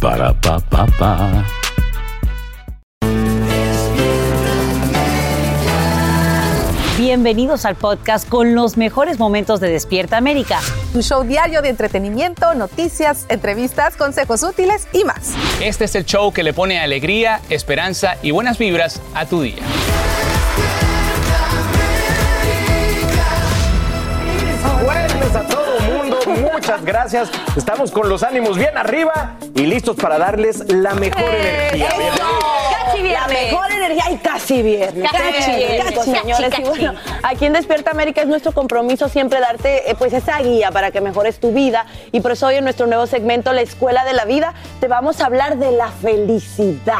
Para pa pa pa. Bienvenidos al podcast con los mejores momentos de Despierta América. Tu show diario de entretenimiento, noticias, entrevistas, consejos útiles y más. Este es el show que le pone alegría, esperanza y buenas vibras a tu día. Muchas gracias. Estamos con los ánimos bien arriba y listos para darles la mejor energía. Casi viernes. La mejor energía y casi viernes. Casi Casi, viernes. casi, Casi, señores. casi. Y bueno, aquí en Despierta América es nuestro compromiso siempre darte eh, pues esa guía para que mejores tu vida. Y por eso hoy en nuestro nuevo segmento, La Escuela de la Vida, te vamos a hablar de la felicidad.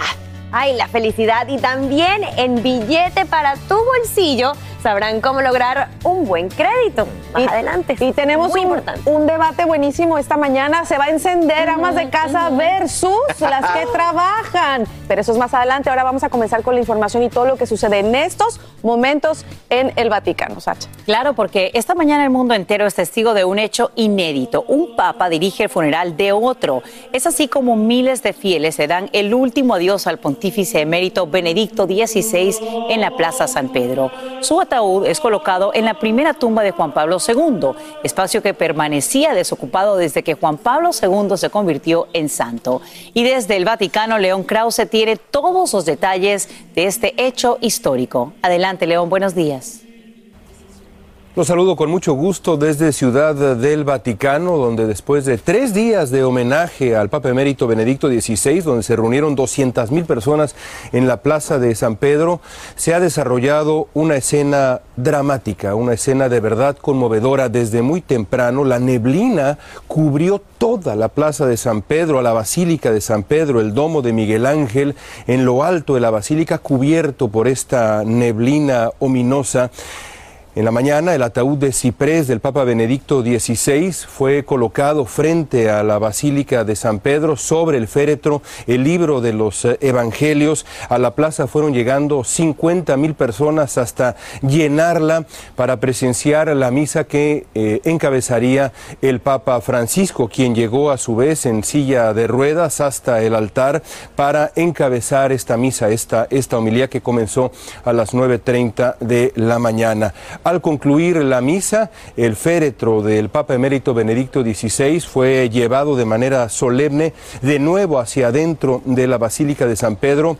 Ay, la felicidad y también en billete para tu bolsillo sabrán cómo lograr un buen crédito. Más Y- adelante. Y tenemos Muy un, importante. un debate buenísimo esta mañana. Se va a encender amas de casa versus las que trabajan. Pero eso es más adelante. Ahora vamos a comenzar con la información y todo lo que sucede en estos momentos en el Vaticano, Sacha. Claro, porque esta mañana el mundo entero es testigo de un hecho inédito. Un papa dirige el funeral de otro. Es así como miles de fieles se dan el último adiós al pontífice emérito Benedicto XVI en la Plaza San Pedro. Su ataúd es colocado en la primera tumba de Juan Pablo II, espacio que permanecía desocupado desde que Juan Pablo II se convirtió en santo. Y desde el Vaticano, León Krause tiene todos los detalles de este hecho histórico. Adelante, León, buenos días. Los saludo con mucho gusto desde Ciudad del Vaticano, donde después de tres días de homenaje al Papa Emérito Benedicto XVI, donde se reunieron 200 mil personas en la Plaza de San Pedro, se ha desarrollado una escena dramática, una escena de verdad conmovedora. Desde muy temprano, la neblina cubrió toda la Plaza de San Pedro, a la Basílica de San Pedro, el Domo de Miguel Ángel, en lo alto de la Basílica, cubierto por esta neblina ominosa. En la mañana, el ataúd de ciprés del Papa Benedicto XVI fue colocado frente a la Basílica de San Pedro, sobre el féretro, el libro de los eh, Evangelios. A la plaza fueron llegando 50 mil personas hasta llenarla para presenciar la misa que eh, encabezaría el Papa Francisco, quien llegó a su vez en silla de ruedas hasta el altar para encabezar esta misa, esta, esta homilía que comenzó a las 9.30 de la mañana. Al concluir la misa, el féretro del Papa Emérito Benedicto XVI fue llevado de manera solemne de nuevo hacia adentro de la Basílica de San Pedro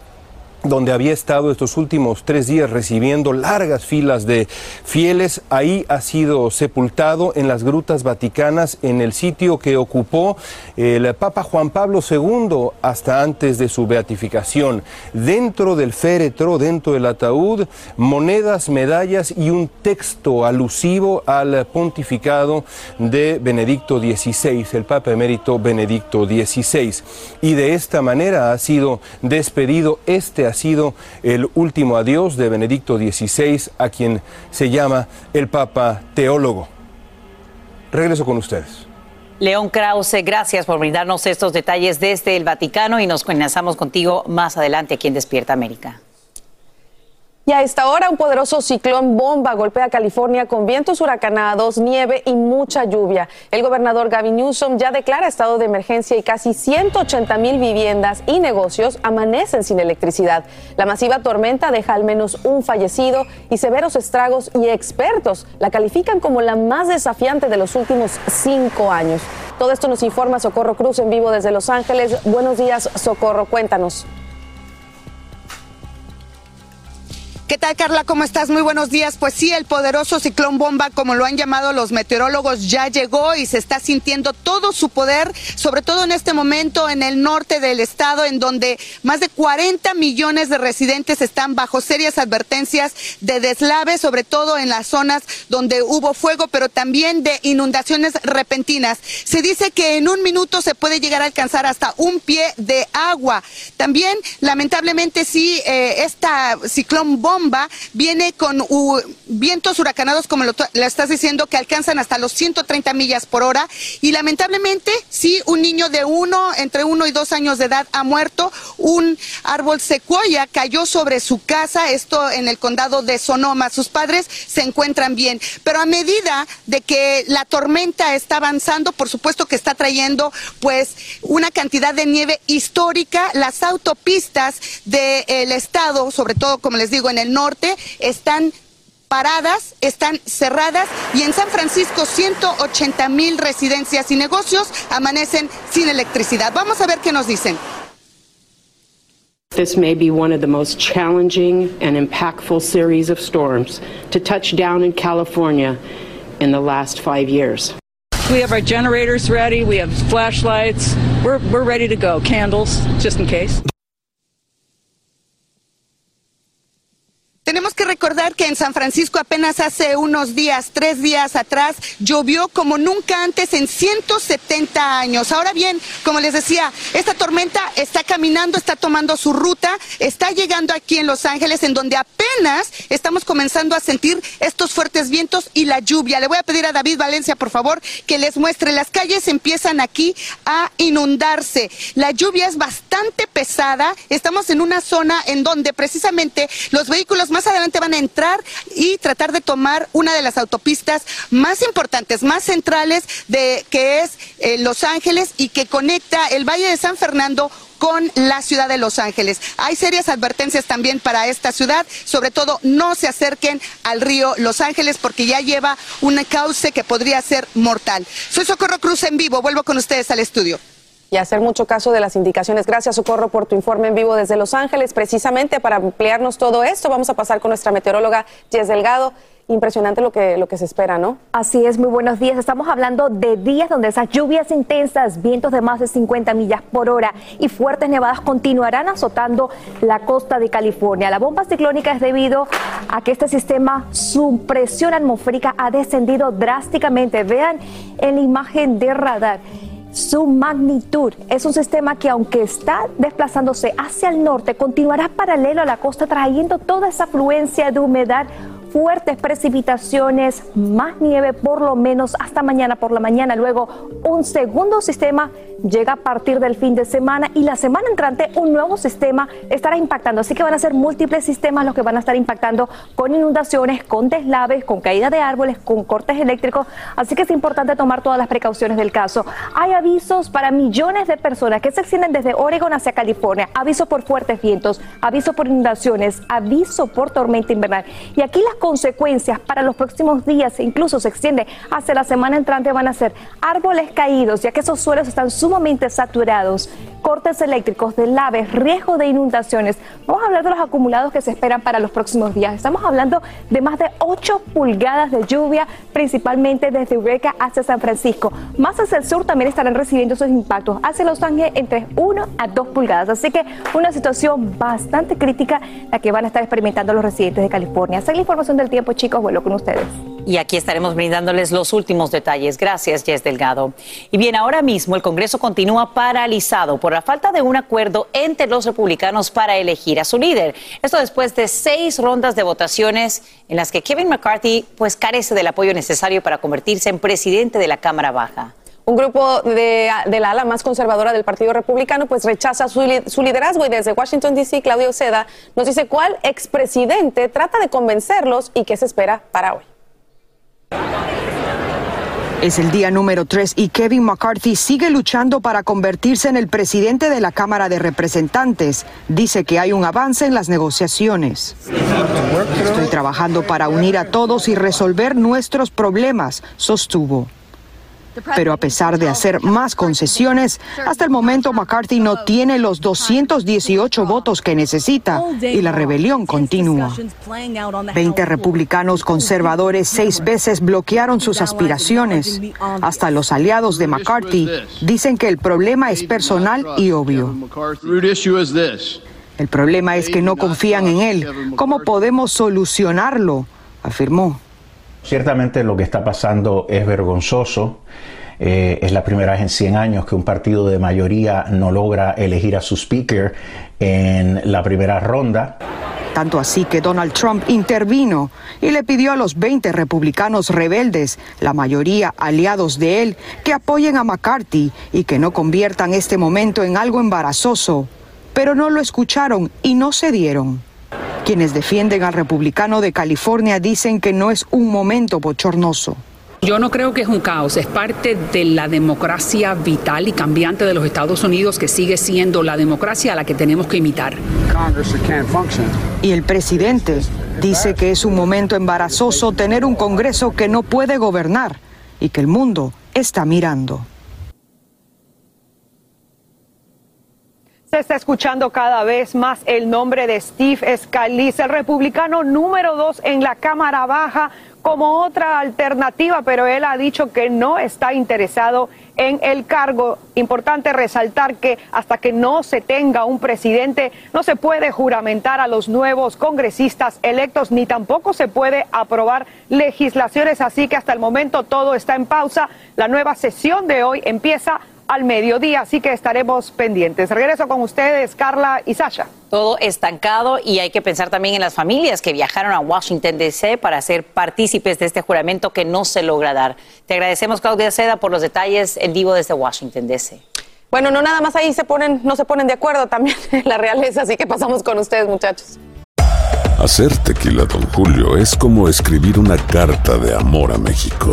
donde había estado estos últimos tres días recibiendo largas filas de fieles. Ahí ha sido sepultado en las grutas vaticanas, en el sitio que ocupó el Papa Juan Pablo II hasta antes de su beatificación. Dentro del féretro, dentro del ataúd, monedas, medallas y un texto alusivo al pontificado de Benedicto XVI, el Papa emérito Benedicto XVI. Y de esta manera ha sido despedido este ha sido el último adiós de Benedicto XVI, a quien se llama el Papa Teólogo. Regreso con ustedes. León Krause, gracias por brindarnos estos detalles desde el Vaticano y nos enlazamos contigo más adelante aquí en Despierta América. Y a esta hora un poderoso ciclón bomba golpea California con vientos huracanados, nieve y mucha lluvia. El gobernador Gavin Newsom ya declara estado de emergencia y casi 180 mil viviendas y negocios amanecen sin electricidad. La masiva tormenta deja al menos un fallecido y severos estragos y expertos la califican como la más desafiante de los últimos cinco años. Todo esto nos informa Socorro Cruz en vivo desde Los Ángeles. Buenos días, Socorro, cuéntanos. ¿Qué tal, Carla? ¿Cómo estás? Muy buenos días. Pues sí, el poderoso ciclón bomba, como lo han llamado los meteorólogos, ya llegó y se está sintiendo todo su poder, sobre todo en este momento en el norte del estado, en donde más de 40 millones de residentes están bajo serias advertencias de deslave, sobre todo en las zonas donde hubo fuego, pero también de inundaciones repentinas. Se dice que en un minuto se puede llegar a alcanzar hasta un pie de agua. También, lamentablemente, sí, eh, esta ciclón bomba viene con vientos huracanados, como lo, estás diciendo, que alcanzan hasta los 130 millas por hora. Y lamentablemente, sí, un niño de uno, entre uno y dos años de edad ha muerto. Un árbol secuoya cayó sobre su casa, esto en el condado de Sonoma. Sus padres se encuentran bien. Pero a medida de que la tormenta está avanzando, por supuesto que está trayendo pues una cantidad de nieve histórica. Las autopistas del estado, sobre todo, como les digo, en el norte están paradas, están cerradas y en San Francisco 180 mil residencias y negocios amanecen sin electricidad. Vamos a ver qué nos dicen. This may be one of the most challenging and impactful series of storms to touch down in California in the last five years. We have our generators ready, we have flashlights, we're, we're ready to go, candles, just in case. Tenemos que recordar que en San Francisco apenas hace unos días, tres días atrás, llovió como nunca antes en 170 años. Ahora bien, como les decía, esta tormenta está caminando, está tomando su ruta, está llegando aquí en Los Ángeles, en donde apenas estamos comenzando a sentir estos fuertes vientos y la lluvia. Le voy a pedir a David Valencia, por favor, que les muestre. Las calles empiezan aquí a inundarse. La lluvia es bastante pesada. Estamos en una zona en donde precisamente los vehículos más más adelante van a entrar y tratar de tomar una de las autopistas más importantes, más centrales de que es eh, Los Ángeles y que conecta el Valle de San Fernando con la ciudad de Los Ángeles. Hay serias advertencias también para esta ciudad, sobre todo no se acerquen al río Los Ángeles porque ya lleva un cauce que podría ser mortal. Soy Socorro Cruz en vivo, vuelvo con ustedes al estudio y hacer mucho caso de las indicaciones. Gracias, Socorro, por tu informe en vivo desde Los Ángeles. Precisamente para ampliarnos todo esto, vamos a pasar con nuestra meteoróloga Jess Delgado. Impresionante lo que, lo que se espera, ¿no? Así es, muy buenos días. Estamos hablando de días donde esas lluvias intensas, vientos de más de 50 millas por hora y fuertes nevadas continuarán azotando la costa de California. La bomba ciclónica es debido a que este sistema, su presión atmosférica ha descendido drásticamente. Vean en la imagen de radar su magnitud. Es un sistema que aunque está desplazándose hacia el norte, continuará paralelo a la costa trayendo toda esa afluencia de humedad fuertes precipitaciones, más nieve por lo menos hasta mañana por la mañana. Luego un segundo sistema llega a partir del fin de semana y la semana entrante un nuevo sistema estará impactando. Así que van a ser múltiples sistemas los que van a estar impactando con inundaciones, con deslaves, con caída de árboles, con cortes eléctricos. Así que es importante tomar todas las precauciones del caso. Hay avisos para millones de personas que se extienden desde Oregon hacia California. Aviso por fuertes vientos, aviso por inundaciones, aviso por tormenta invernal. Y aquí las consecuencias para los próximos días, incluso se extiende hacia la semana entrante, van a ser árboles caídos, ya que esos suelos están sumamente saturados, cortes eléctricos, de laves, riesgo de inundaciones. Vamos a hablar de los acumulados que se esperan para los próximos días. Estamos hablando de más de 8 pulgadas de lluvia, principalmente desde Eureka hacia San Francisco. Más hacia el sur también estarán recibiendo esos impactos. Hacia Los Ángeles entre 1 a 2 pulgadas. Así que una situación bastante crítica la que van a estar experimentando los residentes de California. Esa es la información del tiempo, chicos, vuelvo con ustedes. Y aquí estaremos brindándoles los últimos detalles. Gracias, Jess Delgado. Y bien, ahora mismo el Congreso continúa paralizado por la falta de un acuerdo entre los republicanos para elegir a su líder. Esto después de seis rondas de votaciones en las que Kevin McCarthy pues carece del apoyo necesario para convertirse en presidente de la Cámara Baja. Un grupo de, la ala más conservadora del Partido Republicano pues rechaza su, su liderazgo y desde Washington, D.C., Claudio Seda nos dice cuál expresidente trata de convencerlos y qué se espera para hoy. Es el día número tres y Kevin McCarthy sigue luchando para convertirse en el presidente de la Cámara de Representantes. Dice que hay un avance en las negociaciones. Estoy trabajando para unir a todos y resolver nuestros problemas, sostuvo. Pero a pesar de hacer más concesiones, hasta el momento McCarthy no tiene los 218 votos que necesita y la rebelión continúa. Veinte republicanos conservadores seis veces bloquearon sus aspiraciones. Hasta los aliados de McCarthy dicen que el problema es personal y obvio. El problema es que no confían en él. ¿Cómo podemos solucionarlo? afirmó. Ciertamente lo que está pasando es vergonzoso. Eh, es la primera vez en 100 años que un partido de mayoría no logra elegir a su speaker en la primera ronda. Tanto así que Donald Trump intervino y le pidió a los 20 republicanos rebeldes, la mayoría aliados de él, que apoyen a McCarthy y que no conviertan este momento en algo embarazoso. Pero no lo escucharon y no cedieron. Quienes defienden al republicano de California dicen que no es un momento bochornoso. Yo no creo que es un caos, es parte de la democracia vital y cambiante de los Estados Unidos que sigue siendo la democracia a la que tenemos que imitar. Y el presidente dice que es un momento embarazoso tener un Congreso que no puede gobernar y que el mundo está mirando. Se está escuchando cada vez más el nombre de Steve Scalise, el republicano número dos en la Cámara Baja, como otra alternativa, pero él ha dicho que no está interesado en el cargo. Importante resaltar que hasta que no se tenga un presidente, no se puede juramentar a los nuevos congresistas electos, ni tampoco se puede aprobar legislaciones, así que hasta el momento todo está en pausa. La nueva sesión de hoy empieza al mediodía, así que estaremos pendientes. Regreso con ustedes, Carla y Sasha. Todo estancado y hay que pensar también en las familias que viajaron a Washington, D.C. para ser partícipes de este juramento que no se logra dar. Te agradecemos, Claudia Seda, por los detalles en vivo desde Washington, D.C. Bueno, no nada más ahí se ponen, no se ponen de acuerdo también en la realeza, así que pasamos con ustedes, muchachos. Hacer tequila, don Julio, es como escribir una carta de amor a México.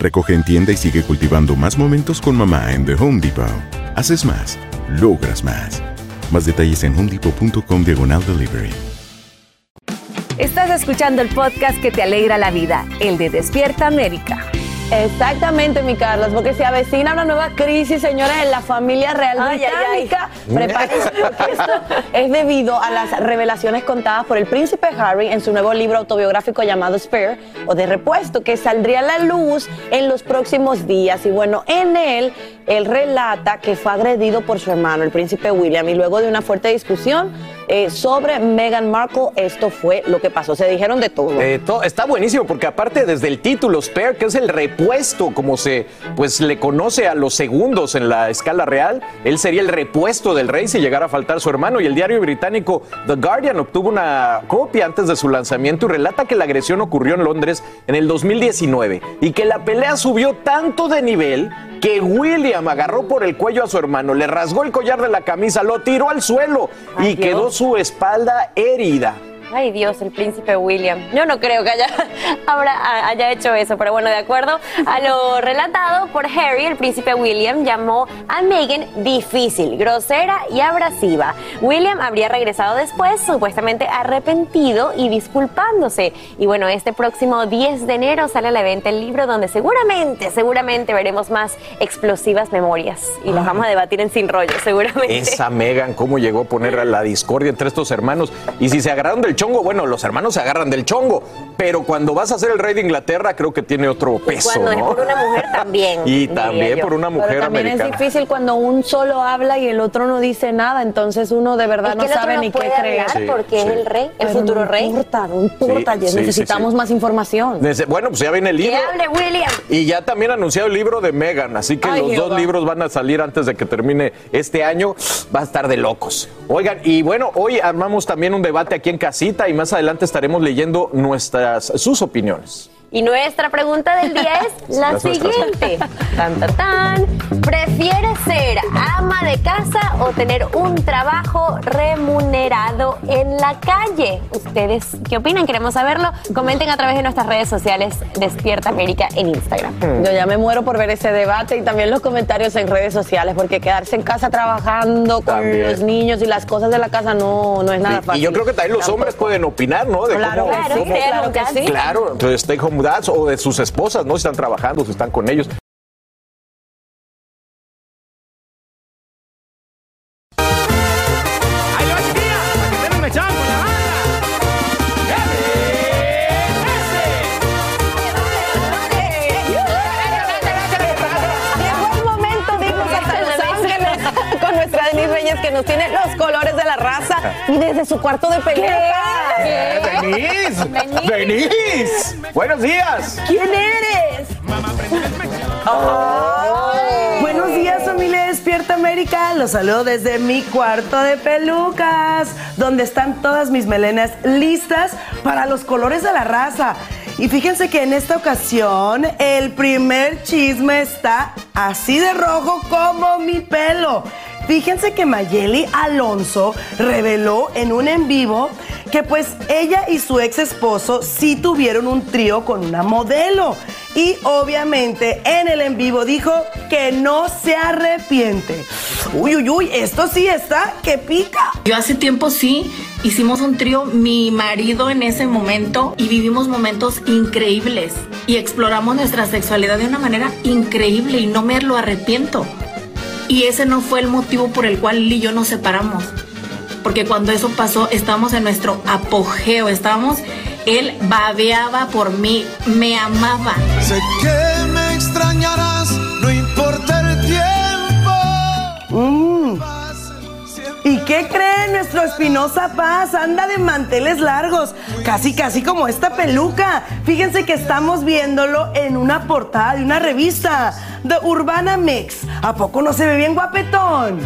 Recoge en tienda y sigue cultivando más momentos con mamá en The Home Depot. Haces más, logras más. Más detalles en homedepot.com diagonal delivery. Estás escuchando el podcast que te alegra la vida, el de Despierta América. Exactamente, mi Carlos, porque se avecina una nueva crisis, señores, en la familia real Ay, ay, ay. británica. Prepárense, porque esto es debido a las revelaciones contadas por el príncipe Harry en su nuevo libro autobiográfico llamado Spare o de repuesto, que saldría a la luz en los próximos días. Y bueno, en él, él relata que fue agredido por su hermano, el príncipe William, y luego de una fuerte discusión eh, sobre Meghan Markle, esto fue lo que pasó. Se dijeron de todo. Eh, to- está buenísimo porque aparte desde el título spare, que es el repuesto, como se pues le conoce a los segundos en la escala real, él sería el repuesto del rey si llegara a faltar su hermano. Y el diario británico The Guardian obtuvo una copia antes de su lanzamiento y relata que la agresión ocurrió en Londres en el 2019 y que la pelea subió tanto de nivel que William agarró por el cuello a su hermano, le rasgó el collar de la camisa, lo tiró al suelo y quedó su espalda herida. Ay Dios, el príncipe William. Yo no creo que haya, habrá- haya hecho eso, pero bueno, de acuerdo a lo relatado por Harry, el príncipe William llamó a Meghan difícil, grosera y abrasiva. William habría regresado después, supuestamente arrepentido y disculpándose. Y bueno, este próximo 10 de enero sale a la venta el libro donde seguramente, seguramente veremos más explosivas memorias. Y las vamos a debatir en Sin Rollo, seguramente. Esa Megan, cómo llegó a poner a la discordia entre estos hermanos. Y si se agarraron del chongo, bueno, los hermanos se agarran del chongo, pero cuando vas a ser el rey de Inglaterra, creo que tiene otro peso, Cuando es ¿no? por una mujer también. Y también por una mujer Pero también americana. es difícil cuando un solo habla y el otro no dice nada, entonces uno de verdad Es que no sabe no ni qué puede creer. hablar porque es el rey, el Pero futuro no rey. Importa, no importa, Sí, sí, sí, necesitamos sí. más información. Bueno, pues ya viene el Que libro. hable William. Y ya también ha anunciado el libro de Megan, así que Ay, los Jehová. dos libros van a salir antes de que termine este año. Va a estar de locos. Oigan, y bueno, hoy armamos también un debate aquí en y más adelante estaremos leyendo nuestras sus opiniones. Y nuestra pregunta del día es la siguiente. Tan, tan, tan. ¿Prefieres ser ama de casa o tener un trabajo remunerado en la calle? ¿Ustedes qué opinan? Queremos saberlo. Comenten a través de nuestras redes sociales Despierta América en Instagram. Yo ya me muero por ver ese debate y también los comentarios en redes sociales, porque quedarse en casa trabajando con También. los niños y las cosas de la casa no, no es nada fácil. y yo creo que también los hombres pueden opinar, ¿no? De Claro, cómo- claro, cómo- claro que sí. Claro, entonces o de sus esposas, ¿no? Si están trabajando, si están con ellos. Eh, Denise, Denise, buenos días. ¿Quién eres? Buenos días, familia Despierta América. Los saludo desde mi cuarto de pelucas, donde están todas mis melenas listas para los colores de la raza. Y fíjense que en esta ocasión el primer chisme está así de rojo como mi pelo. Fíjense que Mayeli Alonso reveló en un en vivo que pues ella y su ex esposo sí tuvieron un trío con una modelo. Y obviamente en el en vivo dijo que no se arrepiente. Uy, uy, uy, esto sí está que pica. Yo hace tiempo sí hicimos un trío, mi marido en ese momento, y vivimos momentos increíbles. Y exploramos nuestra sexualidad de una manera increíble y no me lo arrepiento. Y ese no fue el motivo por el cual él y yo nos separamos. Porque cuando eso pasó, estábamos en nuestro apogeo, estábamos, él babeaba por mí, me amaba. Sé que me extrañarás, no importa el tiempo. Mm. ¿Y qué cree nuestro Espinosa Paz? Anda de manteles largos, casi casi como esta peluca. Fíjense que estamos viéndolo en una portada de una revista, The Urbana Mix. ¿A poco no se ve bien guapetón?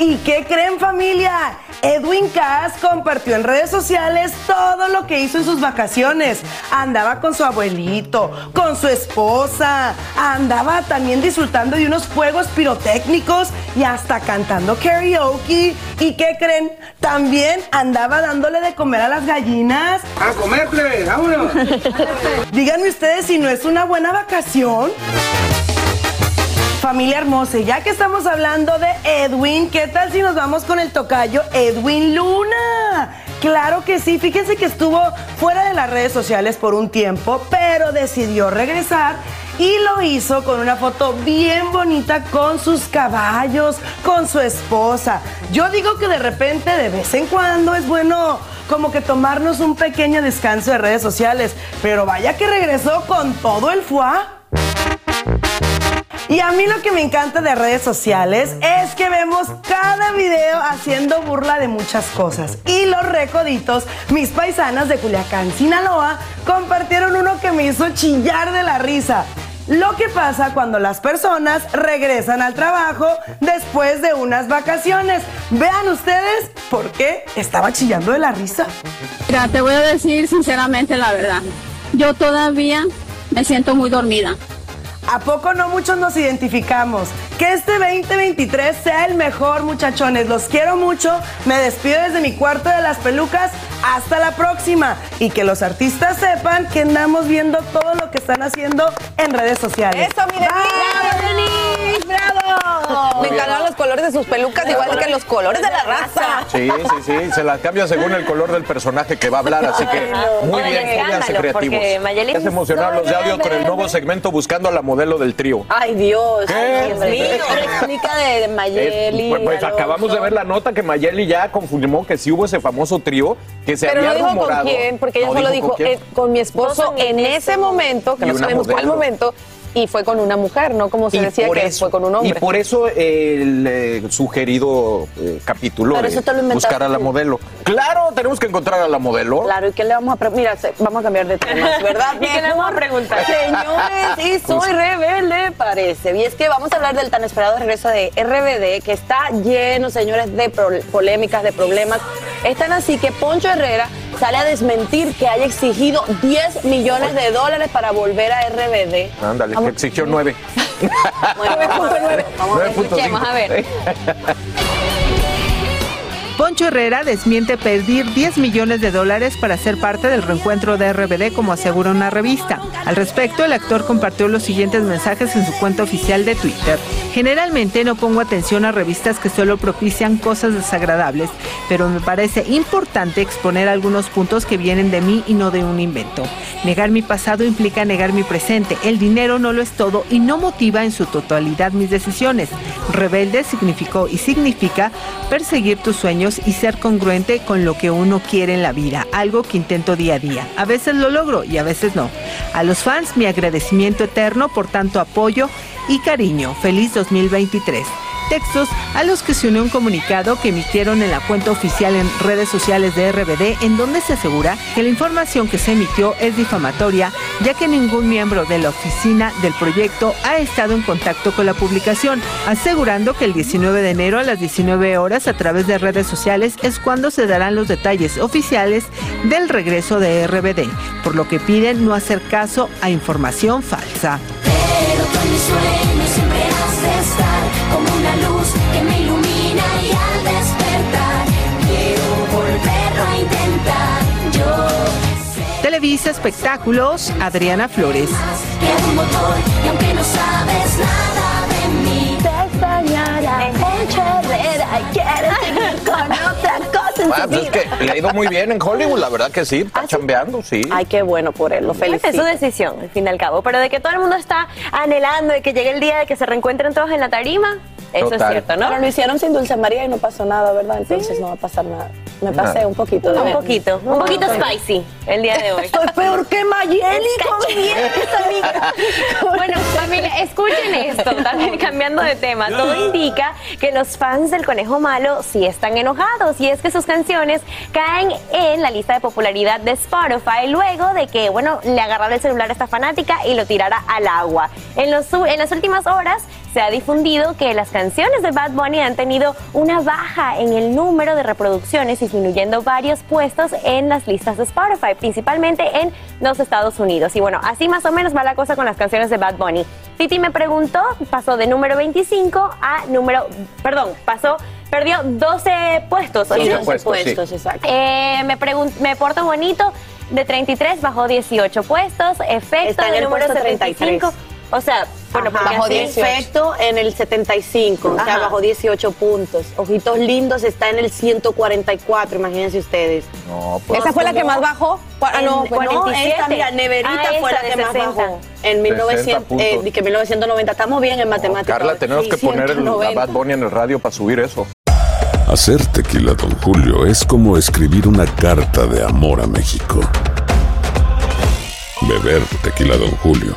¿Y qué creen familia? Edwin Cass compartió en redes sociales todo lo que hizo en sus vacaciones. Andaba con su abuelito, con su esposa, andaba también disfrutando de unos juegos pirotécnicos y hasta cantando karaoke. ¿Y qué creen? También andaba dándole de comer a las gallinas. A comer, plebe, vámonos. Díganme ustedes si no es una buena vacación. Familia hermosa, ya que estamos hablando de Edwin, ¿qué tal si nos vamos con el tocayo Edwin Luna? Claro que sí, fíjense que estuvo fuera de las redes sociales por un tiempo, pero decidió regresar y lo hizo con una foto bien bonita con sus caballos, con su esposa. Yo digo que de repente, de vez en cuando, es bueno como que tomarnos un pequeño descanso de redes sociales, pero vaya que regresó con todo el fuá. Y a mí lo que me encanta de redes sociales es que vemos cada video haciendo burla de muchas cosas. Y los recoditos, mis paisanas de Culiacán, Sinaloa, compartieron uno que me hizo chillar de la risa. Lo que pasa cuando las personas regresan al trabajo después de unas vacaciones. Vean ustedes por qué estaba chillando de la risa. Mira, te voy a decir sinceramente la verdad. Yo todavía me siento muy dormida. ¿A poco no muchos nos identificamos? Que este 2023 sea el mejor, muchachones. Los quiero mucho. Me despido desde mi cuarto de las pelucas. Hasta la próxima. Y que los artistas sepan que andamos viendo todo lo que están haciendo en redes sociales. Eso, mi Bye. Bravo. Me encantan los colores de sus pelucas, igual que los colores de la raza. Sí, sí, sí, se las cambia según el color del personaje que va a hablar, así que muy bien, pónganse creativos. Ya se emocionaron los de audio con el nuevo segmento Buscando a la modelo del trío. Ay, Dios. ¿Qué? Ay, Dios mío. Explica de, Mayeli. Eh, pues, pues, acabamos de ver la nota que Mayeli ya confirmó que sí hubo ese famoso trío que se Pero había no dijo con quién, porque ella No solo con dijo quién. eh, con mi esposo en ese momento, que no sabemos cuál modelo. momento, y fue con una mujer, no como se Y decía que eso- fue con un hombre. Y por eso el eh, sugerido eh, capítulo Pero de eso te lo buscar a la modelo. Claro, tenemos que encontrar a la modelo. Claro, ¿y qué le vamos a preguntar? Mira, vamos a cambiar de tema, ¿verdad? ¿Y qué le vamos a preguntar? Señores, sí, soy rebelde, parece. Y es que vamos a hablar del tan esperado regreso de RBD, que está lleno, señores, de pro- polémicas, de problemas. Es tan así que Poncho Herrera sale a desmentir que haya exigido 10 millones de dólares para volver a RBD. Ándale, que exigió nueve. Bueno, vamos a ver, vamos a ver, 9.5. escuchemos, a ver. Poncho Herrera desmiente pedir 10 millones de dólares para ser parte del reencuentro de RBD, como asegura una revista. Al respecto, el actor compartió los siguientes mensajes en su cuenta oficial de Twitter. Generalmente no pongo atención a revistas que solo propician cosas desagradables, pero me parece importante exponer algunos puntos que vienen de mí y no de un invento. Negar mi pasado implica negar mi presente. El dinero no lo es todo y no motiva en su totalidad mis decisiones. Rebelde significó y significa perseguir tus sueños y ser congruente con lo que uno quiere en la vida, algo que intento día a día. A veces lo logro y a veces no. A los fans mi agradecimiento eterno por tanto apoyo y cariño. Feliz 2023 textos a los que se unió un comunicado que emitieron en la cuenta oficial en redes sociales de RBD en donde se asegura que la información que se emitió es difamatoria ya que ningún miembro de la oficina del proyecto ha estado en contacto con la publicación, asegurando que el 19 de enero a las 19 horas a través de redes sociales es cuando se darán los detalles oficiales del regreso de RBD, por lo que piden no hacer caso a información falsa. Pero con mis sueños siempre has de estar con otra cosa en Ah, pues es que le ha ido muy bien en Hollywood, la verdad que sí, está chambeando, sí. Ay, qué bueno por él, lo Esa es felicito. su decisión, al fin y al cabo. Pero de que todo el mundo está anhelando de que llegue el día de que se reencuentren todos en la tarima, eso Total. es cierto, ¿no? Pero lo hicieron sin Dulce María y no pasó nada, ¿verdad? Entonces no va a pasar nada. Me pasé Nada. un poquito. Un poquito, un poquito spicy el día de hoy. Estoy peor que Mayeli, con Bueno, familia, escuchen esto, también cambiando de tema. Todo indica que los fans del Conejo Malo sí están enojados y es que sus canciones caen en la lista de popularidad de Spotify luego de que, bueno, le agarrara el celular a esta fanática y lo tirara al agua. En, los, en las últimas horas se ha difundido que las canciones de Bad Bunny han tenido una baja en el número de reproducciones, disminuyendo varios puestos en las listas de Spotify, principalmente en los Estados Unidos. Y bueno, así más o menos va la cosa con las canciones de Bad Bunny. Titi me preguntó, pasó de número 25 a número, perdón, pasó, perdió 12 puestos. Sí, ¿sí? 12 puestos, exacto. Eh, me, pregun- me porto bonito, de 33 bajó 18 puestos, efecto Está en de el número puesto 75. O sea, bueno, porque Bajo así- 18 en el 75, o sea, Ajá. bajó 18 puntos. Ojitos lindos está en el 144, imagínense ustedes. No, pues. ¿Esa fue la que más bajó? Ah, no, En- no, 47. esta, mira, Neverita Ah, fue la que más 60. bajó. En 1900, puntos. eh, di que 1990, estamos bien en matemáticas. Carla, tenemos que poner el- a 190. Bad Bunny en el radio para subir eso. Hacer tequila, Don Julio, es como escribir una carta de amor a México. Beber tequila, Don Julio,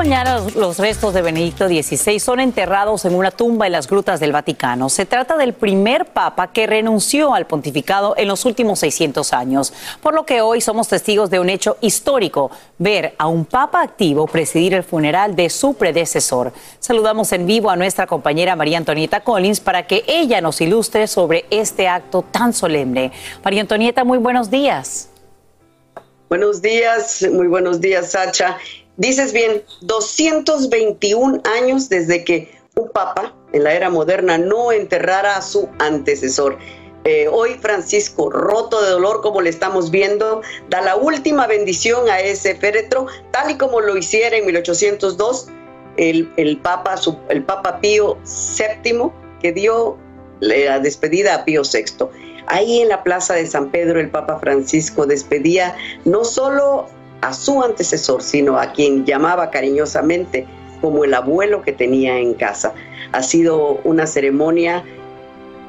Mañana los restos de Benedicto XVI son enterrados en una tumba en las grutas del Vaticano. Se trata del primer papa que renunció al pontificado en los últimos 600 años, por lo que hoy somos testigos de un hecho histórico, ver a un papa activo presidir el funeral de su predecesor. Saludamos en vivo a nuestra compañera María Antonieta Collins para que ella nos ilustre sobre este acto tan solemne. María Antonieta, muy buenos días. Buenos días, muy buenos días, Sacha. Dices bien, 221 años desde que un papa en la era moderna no enterrara a su antecesor. Eh, hoy Francisco, roto de dolor como le estamos viendo, da la última bendición a ese féretro, tal y como lo hiciera en 1802 el, el, papa, su- el Papa Pío VII, que dio la despedida a Pío VI. Ahí en la plaza de San Pedro el Papa Francisco despedía no solo a su antecesor, sino a quien llamaba cariñosamente como el abuelo que tenía en casa. Ha sido una ceremonia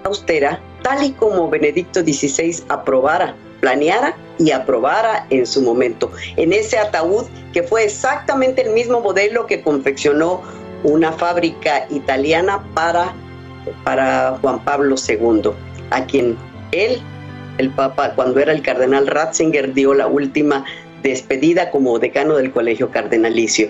austera, tal y como Benedicto XVI aprobara, planeara y aprobara en su momento. En ese ataúd que fue exactamente el mismo modelo que confeccionó una fábrica italiana para, para Juan Pablo II, a quien él, el Papa, cuando era el cardenal Ratzinger, dio la última despedida como decano del Colegio Cardenalicio.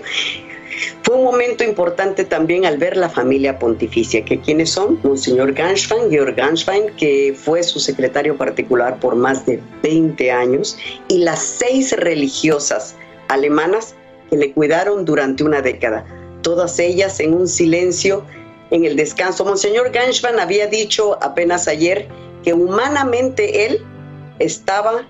Fue un momento importante también al ver la familia pontificia, que quienes son Monseñor Ganschwein, Georg Ganschwein, que fue su secretario particular por más de 20 años, y las seis religiosas alemanas que le cuidaron durante una década, todas ellas en un silencio en el descanso. Monseñor Ganschwein había dicho apenas ayer que humanamente él estaba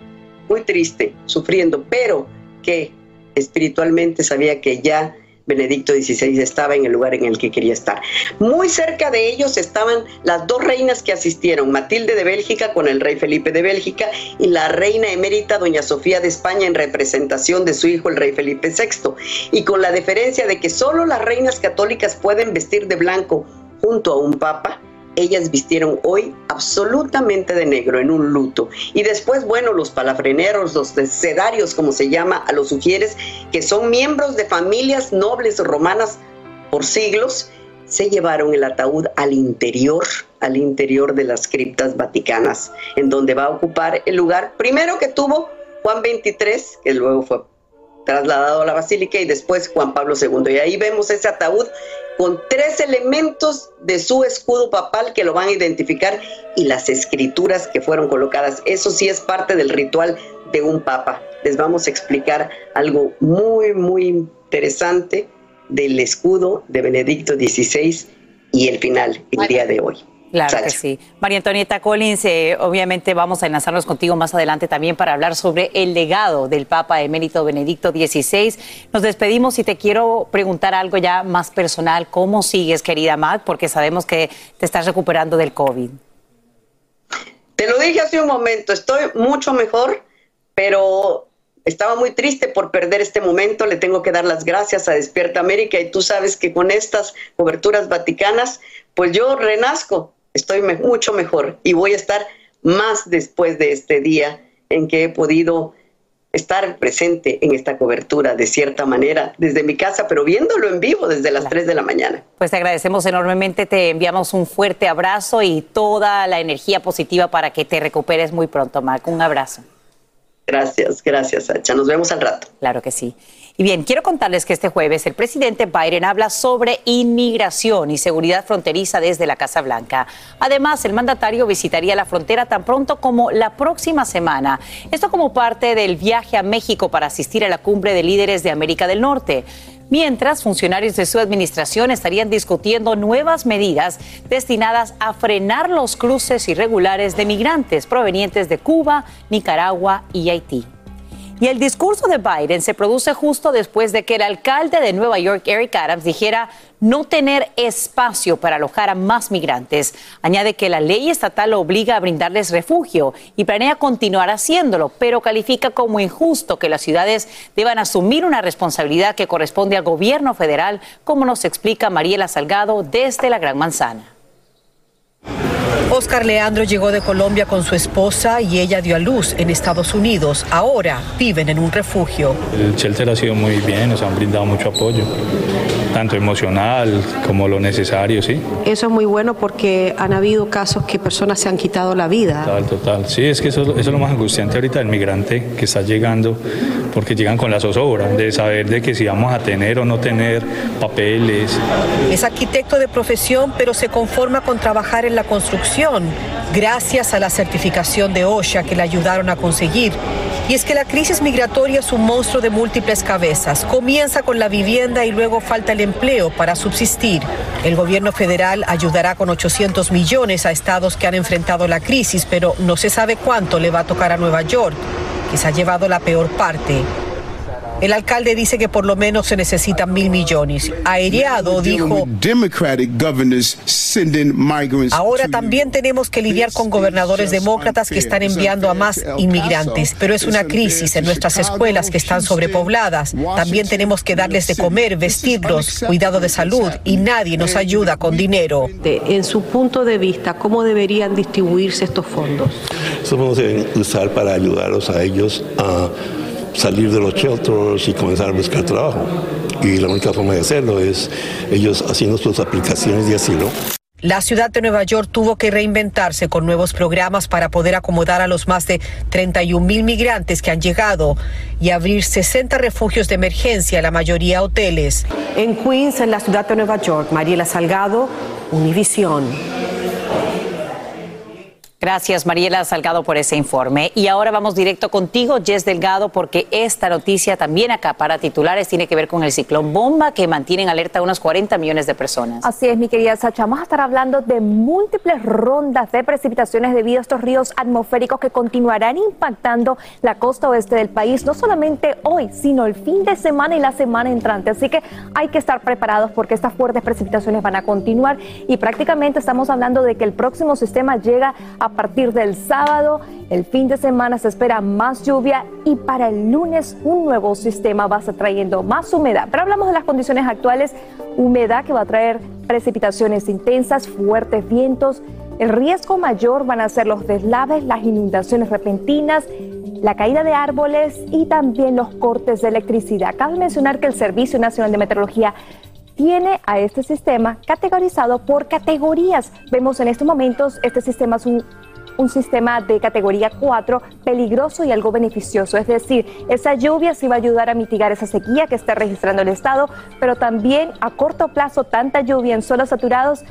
muy triste, sufriendo, pero que espiritualmente sabía que ya Benedicto XVI estaba en el lugar en el que quería estar. Muy cerca de ellos estaban las dos reinas que asistieron, Matilde de Bélgica con el rey Felipe de Bélgica y la reina emérita doña Sofía de España en representación de su hijo el rey Felipe VI. Y con la diferencia de que solo las reinas católicas pueden vestir de blanco junto a un papa, ellas vistieron hoy absolutamente de negro en un luto. Y después, bueno, los palafreneros, los sedarios, como se llama a los sugieres, que son miembros de familias nobles romanas por siglos, se llevaron el ataúd al interior, al interior de las criptas vaticanas, en donde va a ocupar el lugar primero que tuvo Juan XXIII, que luego fue trasladado a la basílica y después Juan Pablo II. Y ahí vemos ese ataúd con tres elementos de su escudo papal que lo van a identificar y las escrituras que fueron colocadas. Eso sí es parte del ritual de un papa. Les vamos a explicar algo muy, muy interesante del escudo de Benedicto XVI y el final, el día de hoy. Claro que sí. María Antonieta Collins, eh, obviamente vamos a enlazarnos contigo más adelante también para hablar sobre el legado del Papa emérito Benedicto XVI. Nos despedimos y te quiero preguntar algo ya más personal. ¿Cómo sigues, querida Mac? Porque sabemos que te estás recuperando del COVID. Te lo dije hace un momento, estoy mucho mejor, pero estaba muy triste por perder este momento. Le tengo que dar las gracias a Despierta América y tú sabes que con estas coberturas vaticanas, pues yo renazco, estoy me- mucho mejor y voy a estar más después de este día en que he podido estar presente en esta cobertura de cierta manera desde mi casa, pero viéndolo en vivo desde las 3 de la mañana. Pues te agradecemos enormemente, te enviamos un fuerte abrazo y toda la energía positiva para que te recuperes muy pronto, Mac. Un abrazo. Gracias, gracias, Sacha. Nos vemos al rato. Claro que sí. Bien, quiero contarles que este jueves el presidente Biden habla sobre inmigración y seguridad fronteriza desde la Casa Blanca. Además, el mandatario visitaría la frontera tan pronto como la próxima semana. Esto como parte del viaje a México para asistir a la cumbre de líderes de América del Norte. mientras funcionarios de su administración estarían discutiendo nuevas medidas destinadas a frenar los cruces irregulares de migrantes provenientes de Cuba, Nicaragua y Haití. Y el discurso de Biden se produce justo después de que el alcalde de Nueva York, Eric Adams, dijera no tener espacio para alojar a más migrantes. Añade que la ley estatal lo obliga a brindarles refugio y planea continuar haciéndolo, pero califica como injusto que las ciudades deban asumir una responsabilidad que corresponde al gobierno federal, como nos explica Mariela Salgado desde la Gran Manzana. Oscar Leandro llegó de Colombia con su esposa y ella dio a luz en Estados Unidos. Ahora viven en un refugio. El shelter ha sido muy bien, nos han brindado mucho apoyo, tanto emocional como lo necesario, sí. Eso es muy bueno porque han habido casos que personas se han quitado la vida. Total, total. Sí, es que eso, eso es lo más angustiante ahorita del migrante que está llegando, porque llegan con la zozobra de saber de que si vamos a tener o no tener papeles. Es arquitecto de profesión, pero se conforma con trabajar en la construcción gracias a la certificación de OSHA que le ayudaron a conseguir. Y es que la crisis migratoria es un monstruo de múltiples cabezas. Comienza con la vivienda y luego falta el empleo para subsistir. El gobierno federal ayudará con 800 millones a estados que han enfrentado la crisis, pero no se sabe cuánto le va a tocar a Nueva York, que se ha llevado la peor parte. El alcalde dice que por lo menos se necesitan mil millones. Aereado dijo, ahora también tenemos que lidiar con gobernadores demócratas que están enviando a más inmigrantes, pero es una crisis en nuestras escuelas que están sobrepobladas. También tenemos que darles de comer, vestirlos, cuidado de salud y nadie nos ayuda con dinero. En su punto de vista, ¿cómo deberían distribuirse estos fondos? Estos fondos se deben usar para ayudarlos a ellos a salir de los shelters y comenzar a buscar trabajo. Y la única forma de hacerlo es ellos haciendo sus aplicaciones de asilo. La ciudad de Nueva York tuvo que reinventarse con nuevos programas para poder acomodar a los más de 31 mil migrantes que han llegado y abrir 60 refugios de emergencia, la mayoría hoteles. En Queens, en la ciudad de Nueva York, Mariela Salgado, Univisión. Gracias, Mariela Salgado, por ese informe. Y ahora vamos directo contigo, Jess Delgado, porque esta noticia también acapara titulares. Tiene que ver con el ciclón bomba que mantiene en alerta a unos 40 millones de personas. Así es, mi querida Sacha. Vamos a estar hablando de múltiples rondas de precipitaciones debido a estos ríos atmosféricos que continuarán impactando la costa oeste del país, no solamente hoy, sino el fin de semana y la semana entrante. Así que hay que estar preparados porque estas fuertes precipitaciones van a continuar y prácticamente estamos hablando de que el próximo sistema llega a partir del sábado. El fin de semana se espera más lluvia y para el lunes un nuevo sistema va a estar trayendo más humedad. Pero hablamos de las condiciones actuales, humedad que va a traer precipitaciones intensas, fuertes vientos. El riesgo mayor van a ser los deslaves, las inundaciones repentinas, la caída de árboles y también los cortes de electricidad. Cabe mencionar que el Servicio Nacional de Meteorología tiene a este sistema categorizado por categorías. Vemos en estos momentos, este sistema es un, un sistema de categoría 4, peligroso y algo beneficioso. Es decir, esa lluvia sí va a ayudar a mitigar esa sequía que está registrando el Estado, pero también a corto plazo tanta lluvia en suelos saturados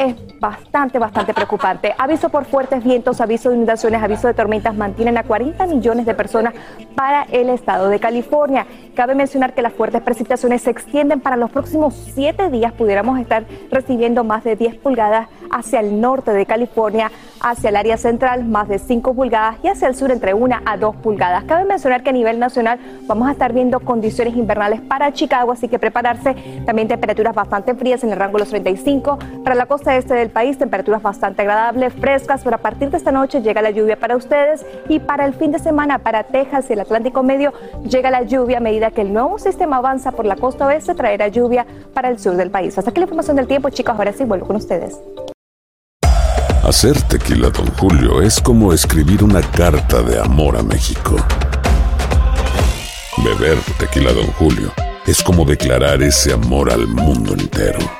es bastante, bastante preocupante. Aviso por fuertes vientos, aviso de inundaciones, aviso de tormentas mantienen a 40 millones de personas para el estado de California. Cabe mencionar que las fuertes precipitaciones se extienden para los próximos siete días. Pudiéramos estar recibiendo más de 10 pulgadas hacia el norte de California, hacia el área central más de 5 pulgadas y hacia el sur entre 1 a 2 pulgadas. Cabe mencionar que a nivel nacional vamos a estar viendo condiciones invernales para Chicago, así que prepararse. También temperaturas bastante frías en el rango los 35. Para la costa este del país, temperaturas bastante agradables, frescas, pero a partir de esta noche llega la lluvia para ustedes y para el fin de semana para Texas y el Atlántico Medio llega la lluvia a medida que el nuevo sistema avanza por la costa oeste, traerá lluvia para el sur del país. Hasta aquí la información del tiempo, chicos, ahora sí vuelvo con ustedes. Hacer tequila, Don Julio, es como escribir una carta de amor a México. Beber tequila, Don Julio, es como declarar ese amor al mundo entero.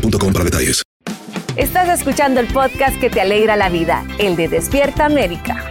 boostmobile.com para detalles. Estás escuchando el podcast que te alegra la vida, el de Despierta América.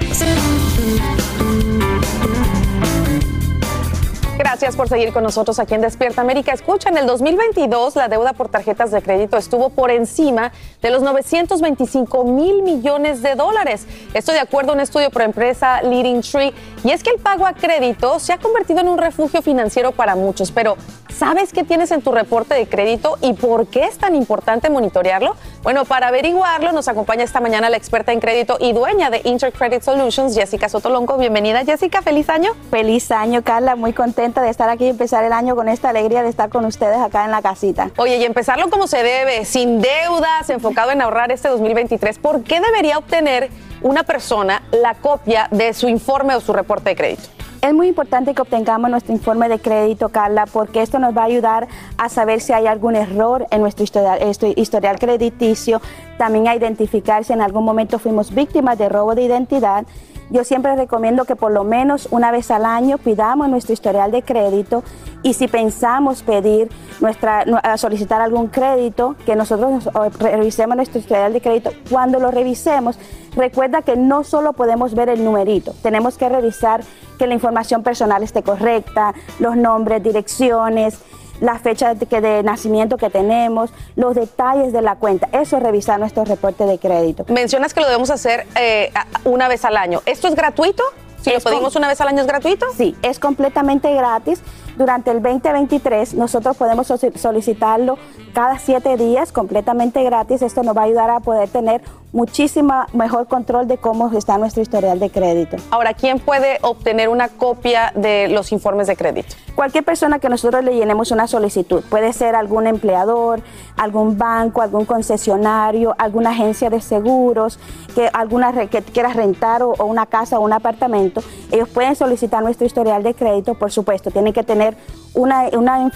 Gracias por seguir con nosotros aquí en Despierta América. Escucha, en el 2022 la deuda por tarjetas de crédito estuvo por encima de los 925 mil millones de dólares. Esto de acuerdo a un estudio por empresa Leading Tree. Y es que el pago a crédito se ha convertido en un refugio financiero para muchos. Pero, ¿sabes qué tienes en tu reporte de crédito y por qué es tan importante monitorearlo? Bueno, para averiguarlo nos acompaña esta mañana la experta en crédito y dueña de Intercredit Solutions, Jessica Sotolongo. Bienvenida, Jessica. Feliz año. Feliz año, Carla. Muy contenta de estar aquí y empezar el año con esta alegría de estar con ustedes acá en la casita. Oye, y empezarlo como se debe, sin deudas, enfocado en ahorrar este 2023. ¿Por qué debería obtener una persona la copia de su informe o su reporte de crédito? Es muy importante que obtengamos nuestro informe de crédito, Carla, porque esto nos va a ayudar a saber si hay algún error en nuestro historial, este historial crediticio, también a identificar si en algún momento fuimos víctimas de robo de identidad. Yo siempre recomiendo que por lo menos una vez al año pidamos nuestro historial de crédito y si pensamos pedir nuestra, solicitar algún crédito, que nosotros revisemos nuestro historial de crédito. Cuando lo revisemos, recuerda que no solo podemos ver el numerito, tenemos que revisar que la información personal esté correcta, los nombres, direcciones, la fecha de, que- de nacimiento que tenemos, los detalles de la cuenta. Eso es revisar nuestro reporte de crédito. Mencionas que lo debemos hacer eh, una vez al año. ¿Esto es gratuito? Si lo pedimos una vez al año, ¿es gratuito? Sí, es completamente gratis. Durante el 2023 nosotros podemos solicitarlo cada siete días completamente gratis. Esto nos va a ayudar a poder tener muchísima mejor control de cómo está nuestro historial de crédito. Ahora, ¿quién puede obtener una copia de los informes de crédito? Cualquier persona que nosotros le llenemos una solicitud, puede ser algún empleador, algún banco, algún concesionario, alguna agencia de seguros, que alguna re- que quiera rentar o, o una casa o un apartamento, ellos pueden solicitar nuestro historial de crédito, por supuesto, tienen que tener una,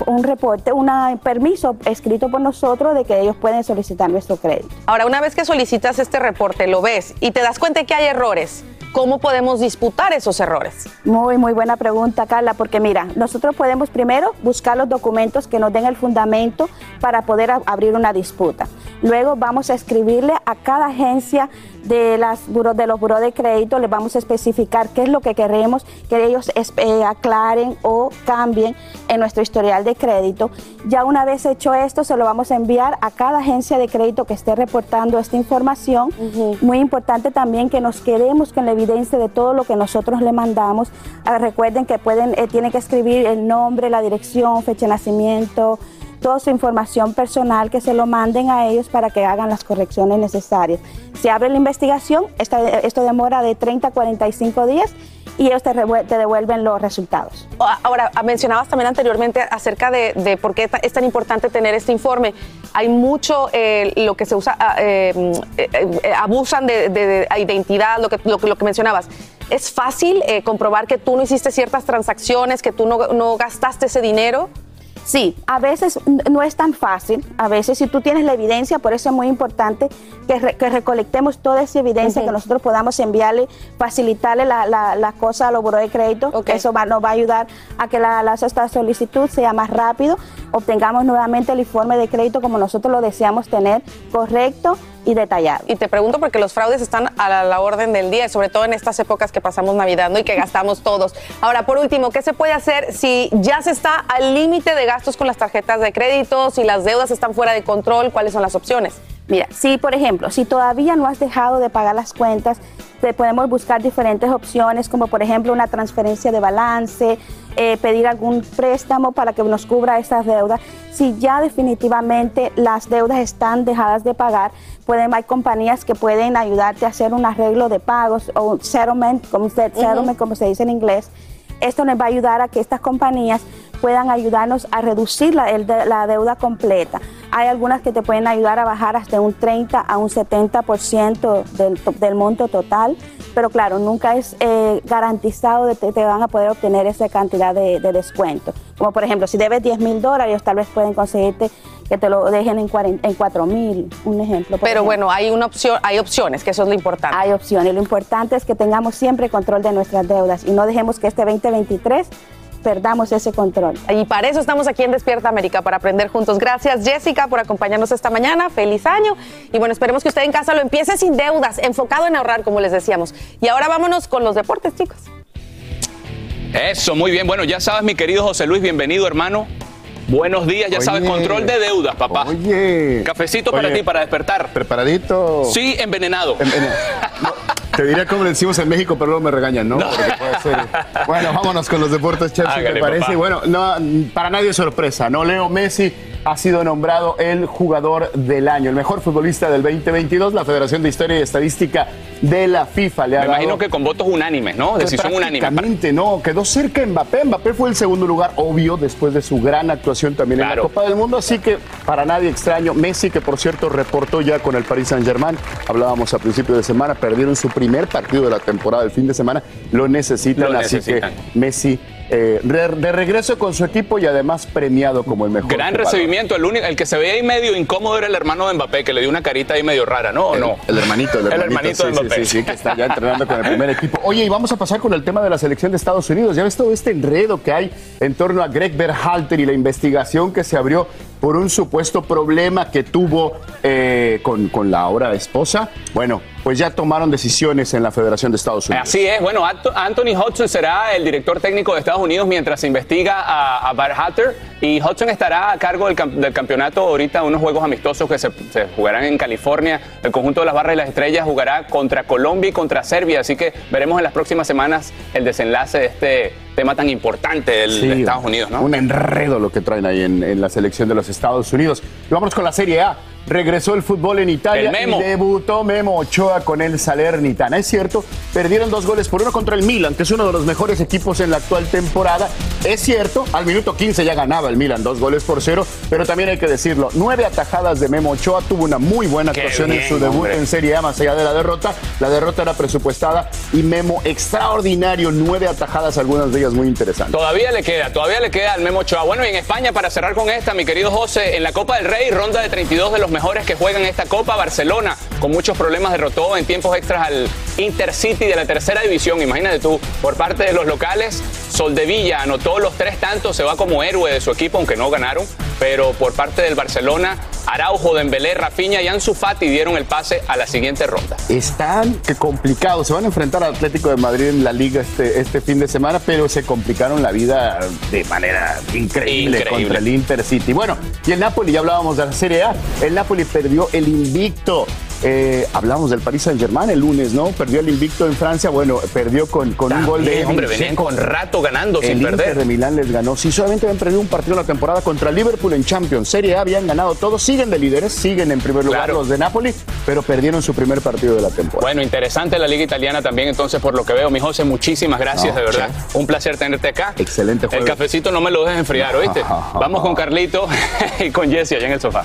un reporte, un permiso escrito por nosotros de que ellos pueden solicitar nuestro crédito. Ahora, una vez que solicitas este reporte, lo ves y te das cuenta que hay errores, ¿cómo podemos disputar esos errores? Muy, muy buena pregunta, Carla, porque mira, nosotros podemos primero buscar los documentos que nos den el fundamento para poder abrir una disputa. Luego vamos a escribirle a cada agencia de, las buro- de los buros de crédito, les vamos a especificar qué es lo que queremos que ellos eh, aclaren o cambien en nuestro historial de crédito. Ya una vez hecho esto, se lo vamos a enviar a cada agencia de crédito que esté reportando esta información. Muy importante también que nos quedemos con la evidencia de todo lo que nosotros le mandamos. Ah, recuerden que pueden, eh, tienen que escribir el nombre, la dirección, fecha de nacimiento, toda su información personal, que se lo manden a ellos para que hagan las correcciones necesarias. Se abre la investigación, esta- esto demora de 30 a 45 días y ellos te, te devuelven los resultados. Ahora, ah, mencionabas también anteriormente acerca de, de por qué es tan importante tener este informe. Hay mucho eh, lo que se usa, ah, eh, eh, eh, abusan de, de- de identidad, lo que, lo, lo que mencionabas. ¿Es fácil eh, comprobar que tú no hiciste ciertas transacciones, que tú no, no gastaste ese dinero? Sí, a veces no es tan fácil. A veces si tú tienes la evidencia, por eso es muy importante que, re- que recolectemos toda esa evidencia, que nosotros podamos enviarle, facilitarle la, la, la cosa a los buros de crédito. Eso va- nos va a ayudar a que la, la- esta solicitud sea más rápido, obtengamos nuevamente el informe de crédito como nosotros lo deseamos tener, correcto y. Y te pregunto porque los fraudes están a la, orden del día, sobre todo en estas épocas que pasamos Navidad y que gastamos todos. Ahora, por último, ¿qué se puede hacer si ya se está al límite de gastos con las tarjetas de crédito, si las deudas están fuera de control? ¿Cuáles son las opciones? Mira, si por ejemplo, si todavía no has dejado de pagar las cuentas, te podemos buscar diferentes opciones, como por ejemplo una transferencia de balance, eh, pedir algún préstamo para que nos cubra esas deudas. Si ya definitivamente las deudas están dejadas de pagar, pueden, hay compañías que pueden ayudarte a hacer un arreglo de pagos o un settlement, como, se, Ujú. settlement, como se dice en inglés, esto nos va a ayudar a que estas compañías puedan ayudarnos a reducir la, el la deuda completa. Hay algunas que te pueden ayudar a bajar hasta un 30 a un 70% del, del monto total, pero claro, nunca es eh, garantizado de que te van a poder obtener esa cantidad de, de descuento. Como por ejemplo, si debes 10 mil dólares, tal vez pueden conseguirte que te lo dejen en, 40 en 4 mil, un ejemplo. Pero ejemplo. bueno, hay una opción, hay opciones, que eso es lo importante. Hay opciones. Lo importante es que tengamos siempre control de nuestras deudas y no dejemos que este 2023 perdamos ese control. Y para eso estamos aquí en Despierta América, para aprender juntos. Gracias, Jessica, por acompañarnos esta mañana. Feliz año. Y bueno, esperemos que usted en casa lo empiece sin deudas, enfocado en ahorrar, como les decíamos. Y ahora vámonos con los deportes, chicos. Eso, muy bien. Bueno, ya sabes, mi querido José Luis, bienvenido, hermano. Buenos días, ya sabes, control de deudas, papá. Oye. Cafecito para Oye. ti, para despertar. ¿Preparadito? Sí, envenenado. Te diría cómo le decimos en México, pero luego me regañan, ¿no? Porque puede ser. Bueno, vámonos con los deportes, Chelsea, Hágale, ¿te parece? papá. Bueno, no, para nadie es sorpresa, ¿no? Leo Messi ha sido nombrado el jugador del año, el mejor futbolista del 2022. La Federación de Historia y Estadística de la FIFA le ha Me dado imagino que con votos unánimes, ¿no? Decisión unánime. No, quedó cerca Mbappé. Mbappé fue el segundo lugar, obvio, después de su gran actuación también en la Copa del Mundo. Así que para nadie extraño, Messi, que por cierto reportó ya con el Paris Saint-Germain, hablábamos a principio de semana, perdieron su primer partido de la temporada el fin de semana, lo necesitan. Lo así que Messi eh, de, regreso con su equipo y además premiado como el mejor. Gran jugador. recibimiento. El, único, el que se veía ahí medio incómodo era el hermano de Mbappé, que le dio una carita ahí medio rara, ¿no? ¿O El, no? el hermanito, el El hermanito, hermanito de sí, sí, Mbappé. sí, sí, que está ya entrenando con el primer equipo. Oye, y vamos a pasar con el tema de la selección de Estados Unidos. ¿Ya ves todo este enredo que hay en torno a Greg Berhalter y la investigación que se abrió por un supuesto problema que tuvo eh, con, con la ahora esposa? Bueno, pues ya tomaron decisiones en la Federación de Estados Unidos. Así es, bueno, Anthony Hudson será el director técnico de Estados Unidos mientras se investiga a, a Berhalter y Hudson estará a cargo del, cam- del campeonato ahorita, unos juegos amistosos que se, se jugarán en California. El conjunto de las barras y las estrellas jugará contra Colombia y contra Serbia, así que veremos en las próximas semanas el desenlace de este tema tan importante del, Sí, de Estados Unidos, ¿no? Un enredo lo que traen ahí en, en la selección de los Estados Unidos. Y vámonos con la Serie A. Regresó el fútbol en Italia Memo. y debutó Memo Ochoa con el Salernitana. Es cierto, perdieron dos goles por uno contra el Milan, que es uno de los mejores equipos en la actual temporada. Es cierto, al minuto 15 ya ganaba el Milan, dos goles por cero, pero también hay que decirlo, nueve atajadas de Memo Ochoa, tuvo una muy buena Qué actuación en su debut hombre. en Serie A, más allá de la derrota. La derrota era presupuestada y Memo extraordinario, nueve atajadas, algunas de ellas muy interesantes. Todavía le queda, todavía le queda al Memo Ochoa. Bueno, y en España, para cerrar con esta, mi querido José, en la Copa del Rey, ronda de 32 de los mejores que juegan esta Copa, Barcelona, con muchos problemas, derrotó en tiempos extras al Intercity de la tercera división. Imagínate tú, por parte de los locales, Soldevilla anotó los tres tantos, se va como héroe de su equipo, aunque no ganaron, pero por parte del Barcelona, Araujo, Dembélé, Rafinha y Ansu Fati dieron el pase a la siguiente ronda. Están que complicados. Se van a enfrentar al Atlético de Madrid en la liga este, este fin de semana, pero se complicaron la vida de manera increíble, Increíble. contra el Intercity. Bueno, y el Napoli, ya hablábamos de la Serie A. El Napoli perdió el invicto. Eh, hablamos del Paris Saint Germain el lunes, ¿no? Perdió el invicto en Francia. Bueno, perdió con, con un gol de. Hombre, venían con rato ganando El sin Inter perder. de Milán les ganó. Sí, solamente habían perdido un partido en la temporada contra Liverpool en Champions. Serie A habían ganado todos. Siguen de líderes, siguen en primer lugar Claro. los de Napoli, pero perdieron su primer partido de la temporada. Bueno, interesante la liga italiana también, entonces, por lo que veo. Mi José, muchísimas gracias, No, de verdad. Un placer tenerte acá. Excelente El jueves. cafecito no me lo dejes enfriar, ¿oíste? Vamos con Carlito y con Jesse allá en el sofá.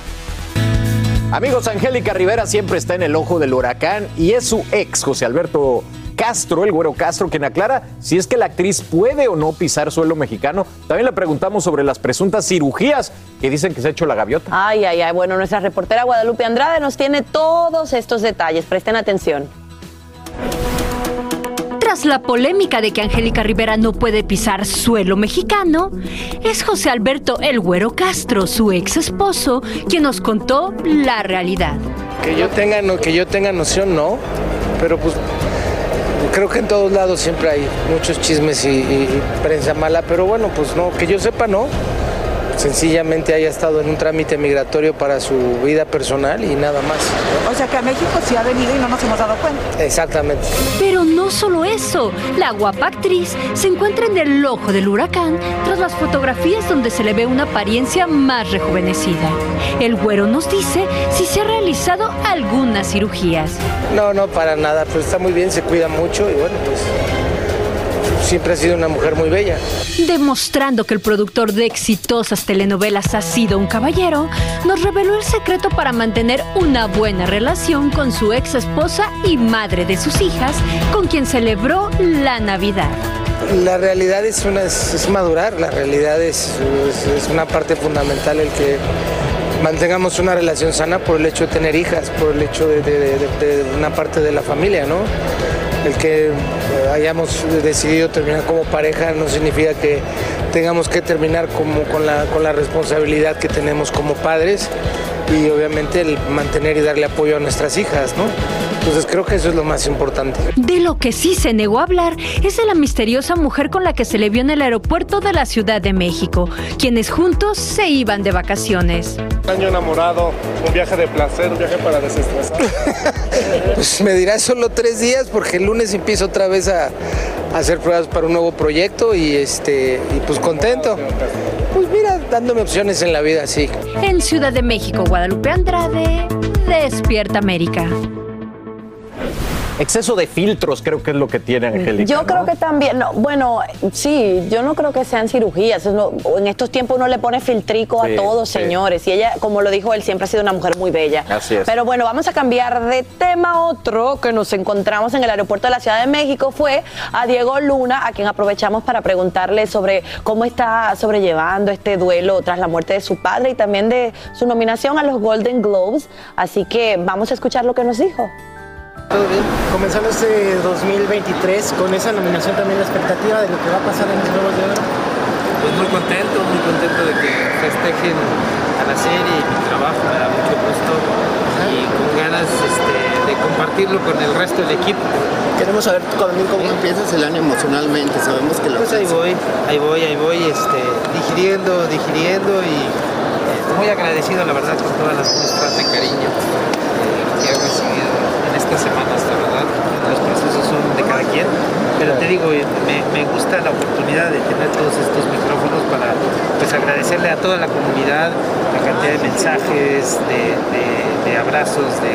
Amigos, Angélica Rivera siempre está en el ojo del huracán y es su ex, José Alberto Castro, el güero Castro, quien aclara si es que la actriz puede o no pisar suelo mexicano. También le preguntamos sobre las presuntas cirugías que dicen que se ha hecho la gaviota. Ay, ay, ay. Bueno, nuestra reportera Guadalupe Andrade nos tiene todos estos detalles. Presten atención. La polémica de que Angélica Rivera no puede pisar suelo mexicano, es José Alberto El Güero Castro, su ex esposo, quien nos contó la realidad. Que yo tenga, no, que yo tenga noción, no, pero pues creo que en todos lados siempre hay muchos chismes y prensa mala, pero bueno, pues no, que yo sepa, no. Sencillamente haya estado en un trámite migratorio para su vida personal y nada más. O sea que a México sí ha venido y no nos hemos dado cuenta. Exactamente. Pero no solo eso, la guapa actriz se encuentra en el ojo del huracán tras las fotografías donde se le ve una apariencia más rejuvenecida. El güero nos dice si se ha realizado algunas cirugías. No, no, para nada, pues está muy bien, se cuida mucho y bueno, pues siempre ha sido una mujer muy bella. Demostrando que el productor de exitosas telenovelas ha sido un caballero, nos reveló el secreto para mantener una buena relación con su ex esposa y madre de sus hijas, con quien celebró la Navidad. La realidad es, una, es, es madurar, la realidad es, es- es una parte fundamental el que mantengamos una relación sana por el hecho de tener hijas, por el hecho de, de- de- de una parte de la familia, ¿no? El que hayamos decidido terminar como pareja no significa que tengamos que terminar como con la, con la responsabilidad que tenemos como padres y obviamente el mantener y darle apoyo a nuestras hijas, ¿no? Entonces creo que eso es lo más importante. De lo que sí se negó a hablar es de la misteriosa mujer con la que se le vio en el aeropuerto de la Ciudad de México, quienes juntos se iban de vacaciones. Un año enamorado, un viaje de placer, un viaje para desestresar. pues me dirás solo tres días porque el lunes empiezo otra vez a, a hacer pruebas para un nuevo proyecto y este y pues contento. Pues mira, dándome opciones en la vida, sí. En Ciudad de México, Guadalupe Andrade, Despierta América. Exceso de filtros creo que es lo que tiene Angélica. Yo ¿no? creo que también, no, bueno, sí, yo no creo que sean cirugías. no- en estos tiempos uno le pone filtrico Sí, a todos, sí. señores. Y ella, como lo dijo él, siempre ha sido una mujer muy bella. Así es. Pero bueno, vamos a cambiar de tema. Otro que nos encontramos en el aeropuerto de la Ciudad de México fue a Diego Luna, a quien aprovechamos para preguntarle sobre cómo está sobrellevando este duelo tras la muerte de su padre y también de su nominación a los Golden Globes. Así que vamos a escuchar lo que nos dijo. Todo bien. Comenzando este 2023 con esa nominación también la expectativa de lo que va a pasar en los Globos de Oro. Pues muy contento, muy contento de que festejen a la serie y mi trabajo, me da mucho gusto y con ganas este, de compartirlo con el resto del equipo. Queremos saber también cómo empiezas el año emocionalmente. Sabemos que lo Pues ahí voy, ahí voy, ahí voy, este, digiriendo, digiriendo y eh, muy agradecido la verdad con todas las muestras de cariño eh, que estas semanas, la verdad. Los procesos son de cada quien, pero te digo, eh, me, me gusta la oportunidad de tener todos estos micrófonos para pues agradecerle a toda la comunidad la cantidad de mensajes, de, de- abrazos, de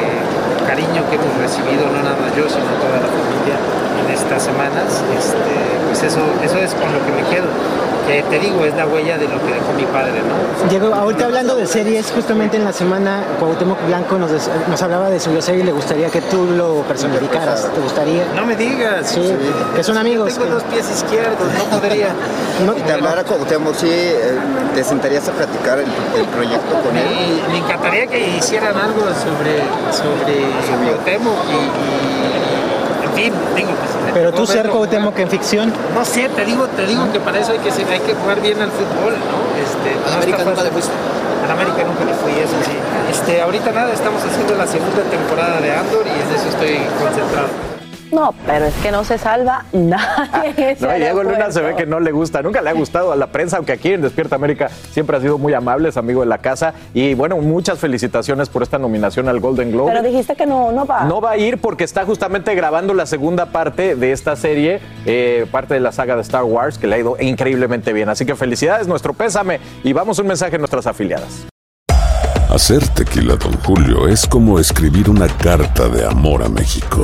cariño que hemos recibido, no nada yo, sino toda la familia en estas semanas. Este, pues eso, eso es con lo que me quedo. Que te digo, es la huella de lo que dejó mi padre, ¿no? Diego, ahorita hablando de series, justamente en la semana Cuauhtémoc Blanco nos, des- nos hablaba de su bioserie y le gustaría que tú lo personificaras. ¿Te gustaría? No me digas. Sí, que son amigos. Tengo dos pies izquierdos, no podría. Si te hablara Cuauhtémoc, sí, eh, te sentarías a platicar el, el proyecto con él. Me, me encantaría que hicieran algo sobre, sobre Cuauhtémoc y, y, en fin, digo, pues, Pero tú ser Cuauhtémoc en ficción. No sé, te digo, te digo que para eso hay que, hay que jugar bien al fútbol, ¿no? Este, América nunca le fuiste? Al América nunca le fui, eso sí. Este, ahorita nada, estamos haciendo la segunda temporada de Andor y en eso estoy concentrado. No, pero es que no se salva nadie. No, Diego Luna se ve que no le gusta, nunca le ha gustado a la prensa, aunque aquí en Despierta América siempre ha sido muy amable, es amigo de la casa. Y bueno, muchas felicitaciones por esta nominación al Golden Globe. Pero dijiste que no, no va. No va a ir porque está justamente grabando la segunda parte de esta serie, eh, parte de la saga de Star Wars, que le ha ido increíblemente bien. Así que felicidades, nuestro pésame y vamos un mensaje a nuestras afiliadas. Hacer tequila, Don Julio, es como escribir una carta de amor a México.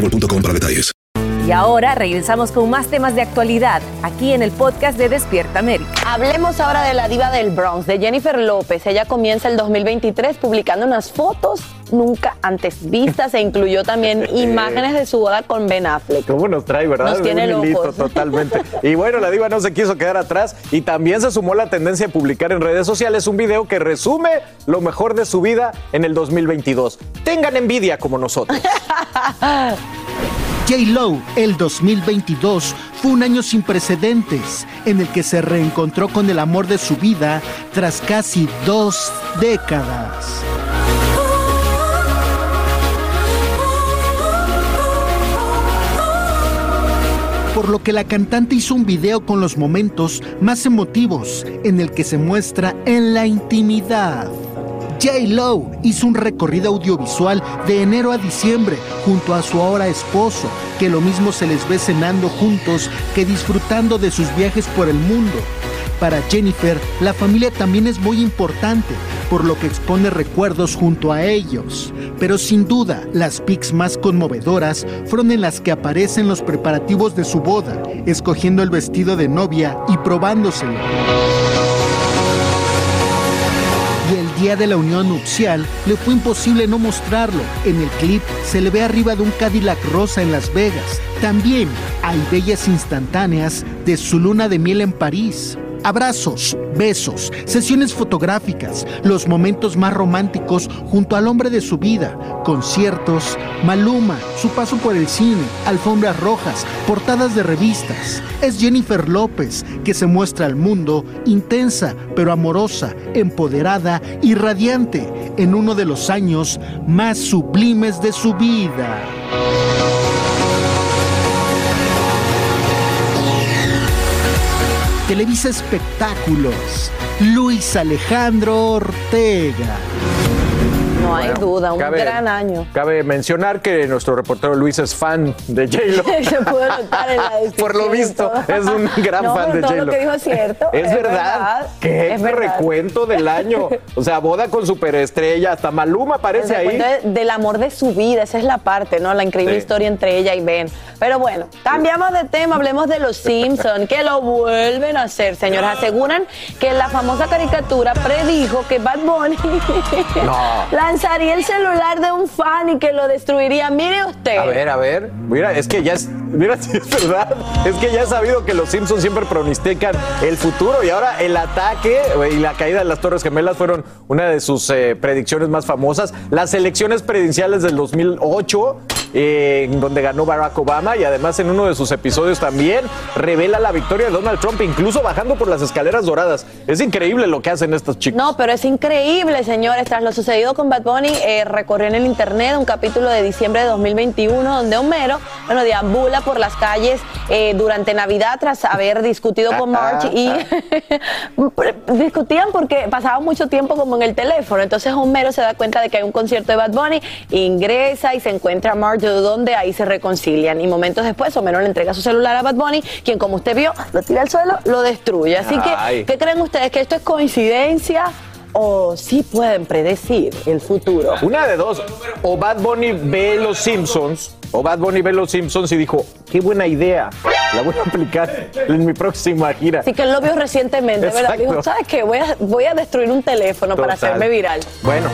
boostmobile.com para detalles. Y ahora regresamos con más temas de actualidad aquí en el podcast de Despierta América. Hablemos ahora de la diva del Bronx, de Jennifer López. Ella comienza el 2023 publicando unas fotos nunca antes vistas e incluyó también imágenes de su boda con Ben Affleck. ¿Cómo nos trae, verdad? Nos tiene Un locos. totalmente. Y bueno, la diva no se quiso quedar atrás y también se sumó la tendencia de publicar en redes sociales un video que resume lo mejor de su vida en el 2022. Tengan envidia como nosotros. J-Lo, el 2022 fue un año sin precedentes en el que se reencontró con el amor de su vida tras casi dos décadas. Por lo que la cantante hizo un video con los momentos más emotivos en el que se muestra en la intimidad. J-Lo hizo un recorrido audiovisual de enero a diciembre junto a su ahora esposo, que lo mismo se les ve cenando juntos que disfrutando de sus viajes por el mundo. Para Jennifer, la familia también es muy importante, por lo que expone recuerdos junto a ellos. Pero sin duda, las pics más conmovedoras fueron en las que aparecen los preparativos de su boda, escogiendo el vestido de novia y probándoselo. Día de la unión nupcial le fue imposible no mostrarlo. En el clip se le ve arriba de un Cadillac rosa en Las Vegas. También hay bellas instantáneas de su luna de miel en París. Abrazos, besos, sesiones fotográficas, los momentos más románticos junto al hombre de su vida, conciertos, Maluma, su paso por el cine, alfombras rojas, portadas de revistas. Es Jennifer López que se muestra al mundo intensa pero amorosa, empoderada y radiante en uno de los años más sublimes de su vida. Televisa Espectáculos, Luis Alejandro Ortega. No hay duda, un cabe- gran año. Cabe mencionar que nuestro reportero Luis es fan de J-Lo. Se pudo notar en la descripción Por lo visto, es un gran No, fan de J-Lo. lo que dijo es cierto. Es, es verdad. verdad, ¿Qué es verdad. recuento del año? O sea, boda con superestrella, hasta Maluma aparece El ahí. de- del amor de su vida, esa es la parte, ¿no? La increíble Sí. historia entre ella y Ben. Pero bueno, cambiamos de tema, hablemos de los Simpsons, que lo vuelven a hacer, señores. Aseguran que la famosa caricatura predijo que Bad Bunny No. lanzaría el celular de un fan y que lo destruiría. Mire usted. A ver, a ver. Mira, es que ya es. Mira, si es verdad. Es que ya he sabido que los Simpsons siempre pronostican el futuro y ahora el ataque y la caída de las Torres Gemelas fueron una de sus eh, predicciones más famosas. Las elecciones presidenciales del 2008, eh, donde ganó Barack Obama y además en uno de sus episodios también revela la victoria de Donald Trump, incluso bajando por las escaleras doradas. Es increíble lo que hacen estos chicos. No, pero es increíble, señores. Tras lo sucedido con Bad Bunny, eh, recorrió en el internet un capítulo de diciembre de 2021 donde Homero, bueno, deambula por las calles eh, durante Navidad tras haber discutido con Marge y discutían porque pasaba mucho tiempo como en el teléfono. Entonces Homero se da cuenta de que hay un concierto de Bad Bunny, ingresa y se encuentra a Marge donde ahí se reconcilian. Y momentos después Homero le entrega su celular a Bad Bunny, quien como usted vio, lo tira al suelo, lo destruye. Así Ay. que, ¿qué creen ustedes? ¿Que esto es coincidencia o sí pueden predecir el futuro? Una de dos. O Bad Bunny ve los Simpsons, o Bad Bunny ve los Simpsons y dijo, qué buena idea, la voy a aplicar en mi próxima gira. Así que él lo vio recientemente, ¿verdad? Dijo, ¿sabes qué? Voy a, voy a destruir un teléfono para hacerme viral. Bueno,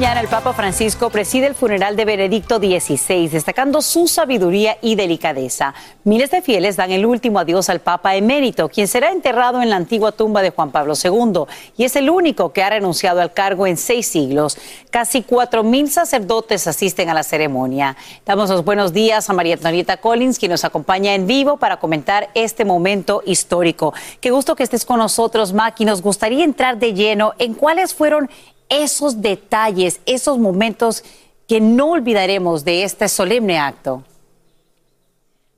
mañana el Papa Francisco preside el funeral de Benedicto XVI, destacando su sabiduría y delicadeza. Miles de fieles dan el último adiós al Papa emérito, quien será enterrado en la antigua tumba de Juan Pablo II y es el único que ha renunciado al cargo en seis siglos. Casi cuatro mil sacerdotes asisten a la ceremonia. Damos los buenos días a María Antonieta Collins, quien nos acompaña en vivo para comentar este momento histórico. Qué gusto que estés con nosotros, Maki. Nos gustaría entrar de lleno en cuáles fueron esos detalles, esos momentos que no olvidaremos de este solemne acto.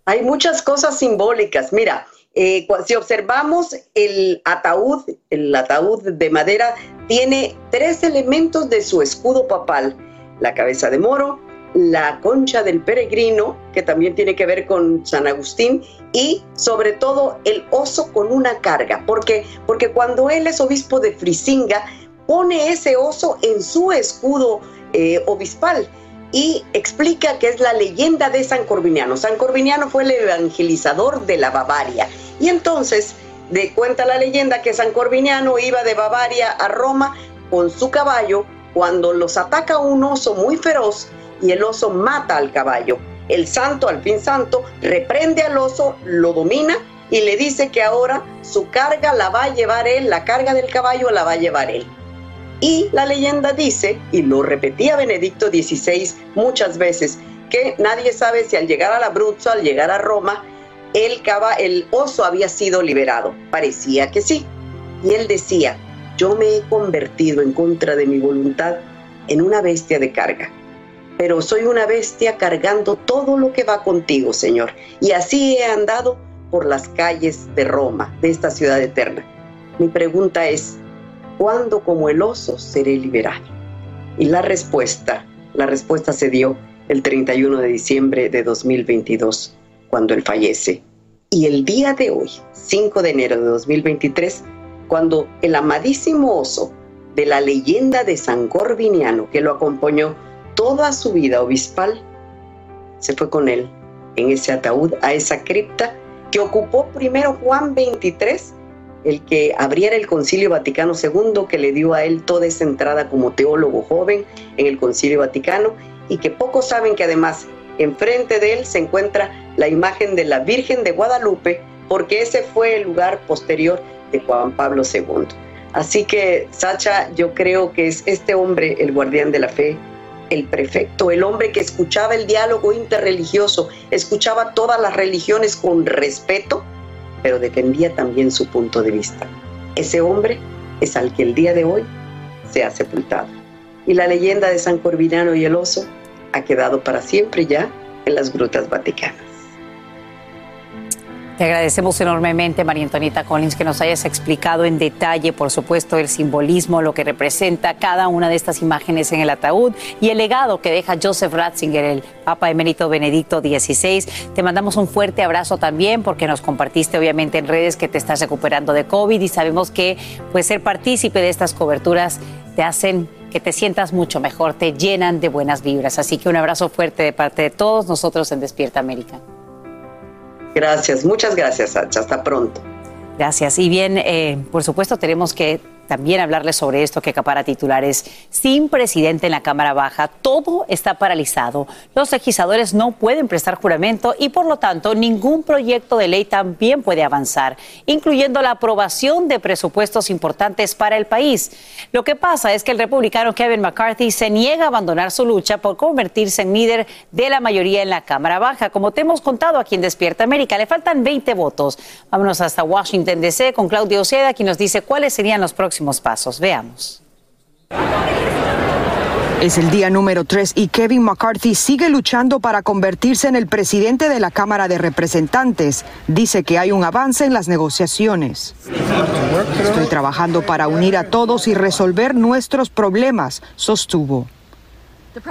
Hay muchas cosas simbólicas. Mira, eh, si observamos el ataúd, el ataúd de madera tiene tres elementos de su escudo papal: la cabeza de moro, la concha del peregrino, que también tiene que ver con San Agustín, y sobre todo el oso con una carga. Porque, porque cuando él es obispo de Frisinga, pone ese oso en su escudo eh, obispal y explica que es la leyenda de San Corviniano. San Corviniano fue el evangelizador de la Bavaria. Y entonces de cuenta la leyenda que San Corviniano iba de Bavaria a Roma con su caballo cuando los ataca un oso muy feroz y el oso mata al caballo. El santo, al fin santo, reprende al oso, lo domina y le dice que ahora su carga la va a llevar él, la carga del caballo la va a llevar él. Y la leyenda dice, y lo repetía Benedicto XVI muchas veces, que nadie sabe si al llegar a la Abruzzo, al llegar a Roma, el, el oso había sido liberado. Parecía que sí. Y él decía, yo me he convertido en contra de mi voluntad en una bestia de carga pero soy una bestia cargando todo lo que va contigo, Señor. Y así he andado por las calles de Roma, de esta ciudad eterna. Mi pregunta es, ¿cuándo como el oso seré liberado? Y la respuesta, la respuesta se dio el 31 de diciembre de 2022, cuando él fallece. Y el día de hoy, 5 de enero de 2023, cuando el amadísimo oso de la leyenda de San Corviniano que lo acompañó toda su vida obispal, se fue con él en ese ataúd a esa cripta que ocupó primero Juan 23, el que abriera el Concilio Vaticano II, que le dio a él toda esa entrada como teólogo joven en el Concilio Vaticano, y que pocos saben que además enfrente de él se encuentra la imagen de la Virgen de Guadalupe, porque ese fue el lugar posterior de Juan Pablo II. Así que, Sacha, yo creo que es este hombre el guardián de la fe, el prefecto, el hombre que escuchaba el diálogo interreligioso, escuchaba todas las religiones con respeto, pero defendía también su punto de vista. Ese hombre es al que el día de hoy se ha sepultado. Y la leyenda de San Corvinano y el oso ha quedado para siempre ya en las grutas vaticanas. Te agradecemos enormemente, María Antonita Collins, que nos hayas explicado en detalle, por supuesto, el simbolismo, lo que representa cada una de estas imágenes en el ataúd y el legado que deja Joseph Ratzinger, el Papa Emérito Benedicto XVI. Te mandamos un fuerte abrazo también porque nos compartiste, obviamente, en redes que te estás recuperando de COVID y sabemos que pues, ser partícipe de estas coberturas te hacen que te sientas mucho mejor, te llenan de buenas vibras. Así que un abrazo fuerte de parte de todos nosotros en Despierta América. Gracias, muchas gracias, Sacha. Hasta pronto. Gracias. Y bien, eh, por supuesto, tenemos que también hablarles sobre esto que acapara titulares. Sin presidente en la Cámara Baja, todo está paralizado. Los legisladores no pueden prestar juramento y por lo tanto ningún proyecto de ley también puede avanzar, incluyendo la aprobación de presupuestos importantes para el país. Lo que pasa es que el republicano Kevin McCarthy se niega a abandonar su lucha por convertirse en líder de la mayoría en la Cámara Baja. Como te hemos contado aquí en Despierta América, le faltan 20 votos. Vámonos hasta Washington, D.C. con Claudio Oceda, quien nos dice cuáles serían los próximos pasos. Veamos. Es el día número 3 y Kevin McCarthy sigue luchando para convertirse en el presidente de la Cámara de Representantes. Dice que hay un avance en las negociaciones. Estoy trabajando para unir a todos y resolver nuestros problemas, sostuvo.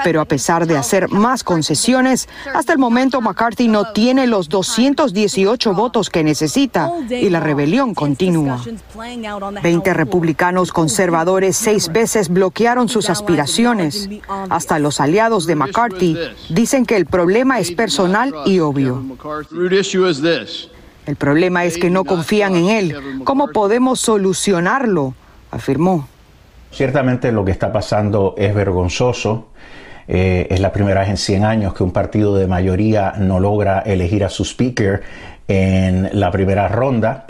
Pero a pesar de hacer más concesiones, hasta el momento McCarthy no tiene los 218 votos que necesita y la rebelión continúa. Veinte republicanos conservadores seis veces bloquearon sus aspiraciones. Hasta los aliados de McCarthy dicen que el problema es personal y obvio. El problema es que no confían en él. ¿Cómo podemos solucionarlo? afirmó. Ciertamente lo que está pasando es vergonzoso. Eh, es la primera vez en 100 años que un partido de mayoría no logra elegir a su speaker en la primera ronda.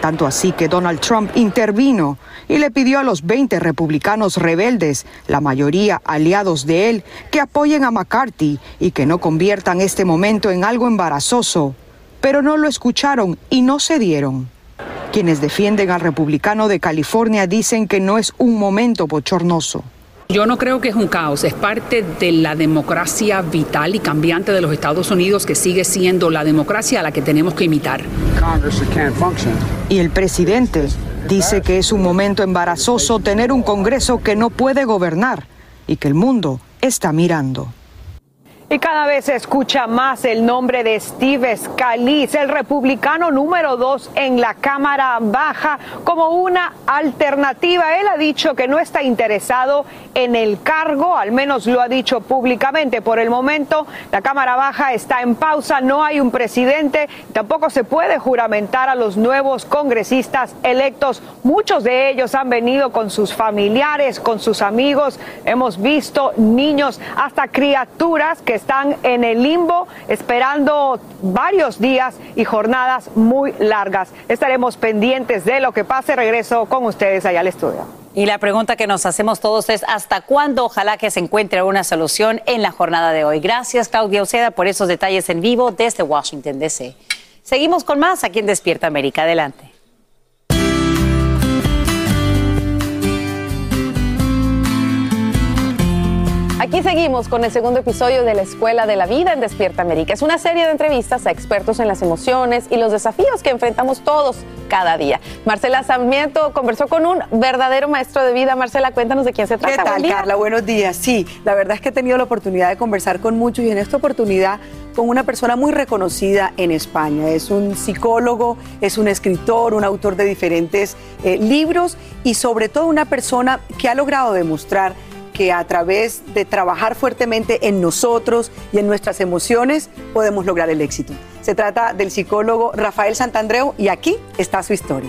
Tanto así que Donald Trump intervino y le pidió a los 20 republicanos rebeldes, la mayoría aliados de él, que apoyen a McCarthy y que no conviertan este momento en algo embarazoso. Pero no lo escucharon y no cedieron. Quienes defienden al republicano de California dicen que no es un momento bochornoso. Yo no creo que es un caos, es parte de la democracia vital y cambiante de los Estados Unidos que sigue siendo la democracia a la que tenemos que imitar. Y el presidente dice que es un momento embarazoso tener un Congreso que no puede gobernar y que el mundo está mirando. Y cada vez se escucha más el nombre de Steve Scalise, el republicano número dos en la Cámara Baja, como una alternativa. Él ha dicho que no está interesado en el cargo, al menos lo ha dicho públicamente. Por el momento, la Cámara Baja está en pausa, no hay un presidente, tampoco se puede juramentar a los nuevos congresistas electos. Muchos de ellos han venido con sus familiares, con sus amigos. Hemos visto niños, hasta criaturas que están en el limbo esperando varios días y jornadas muy largas. Estaremos pendientes de lo que pase. Regreso con ustedes allá al estudio. Y la pregunta que nos hacemos todos es, ¿hasta cuándo ojalá que se encuentre una solución en la jornada de hoy? Gracias, Claudia Oceda, por esos detalles en vivo desde Washington, D.C. Seguimos con más aquí en Despierta América. Adelante. Aquí seguimos con el segundo episodio de la Escuela de la Vida en Despierta América. Es una serie de entrevistas a expertos en las emociones y los desafíos que enfrentamos todos cada día. Marcela Sarmiento conversó con un verdadero maestro de vida. Marcela, cuéntanos de quién se trata. ¿Qué tal, Carla? Buenos días. Sí, la verdad es que he tenido la oportunidad de conversar con muchos y en esta oportunidad con una persona muy reconocida en España. Es un psicólogo, es un escritor, un autor de diferentes eh, libros y sobre todo una persona que ha logrado demostrar que a través de trabajar fuertemente en nosotros y en nuestras emociones podemos lograr el éxito. Se trata del psicólogo Rafael Santandreu y aquí está su historia.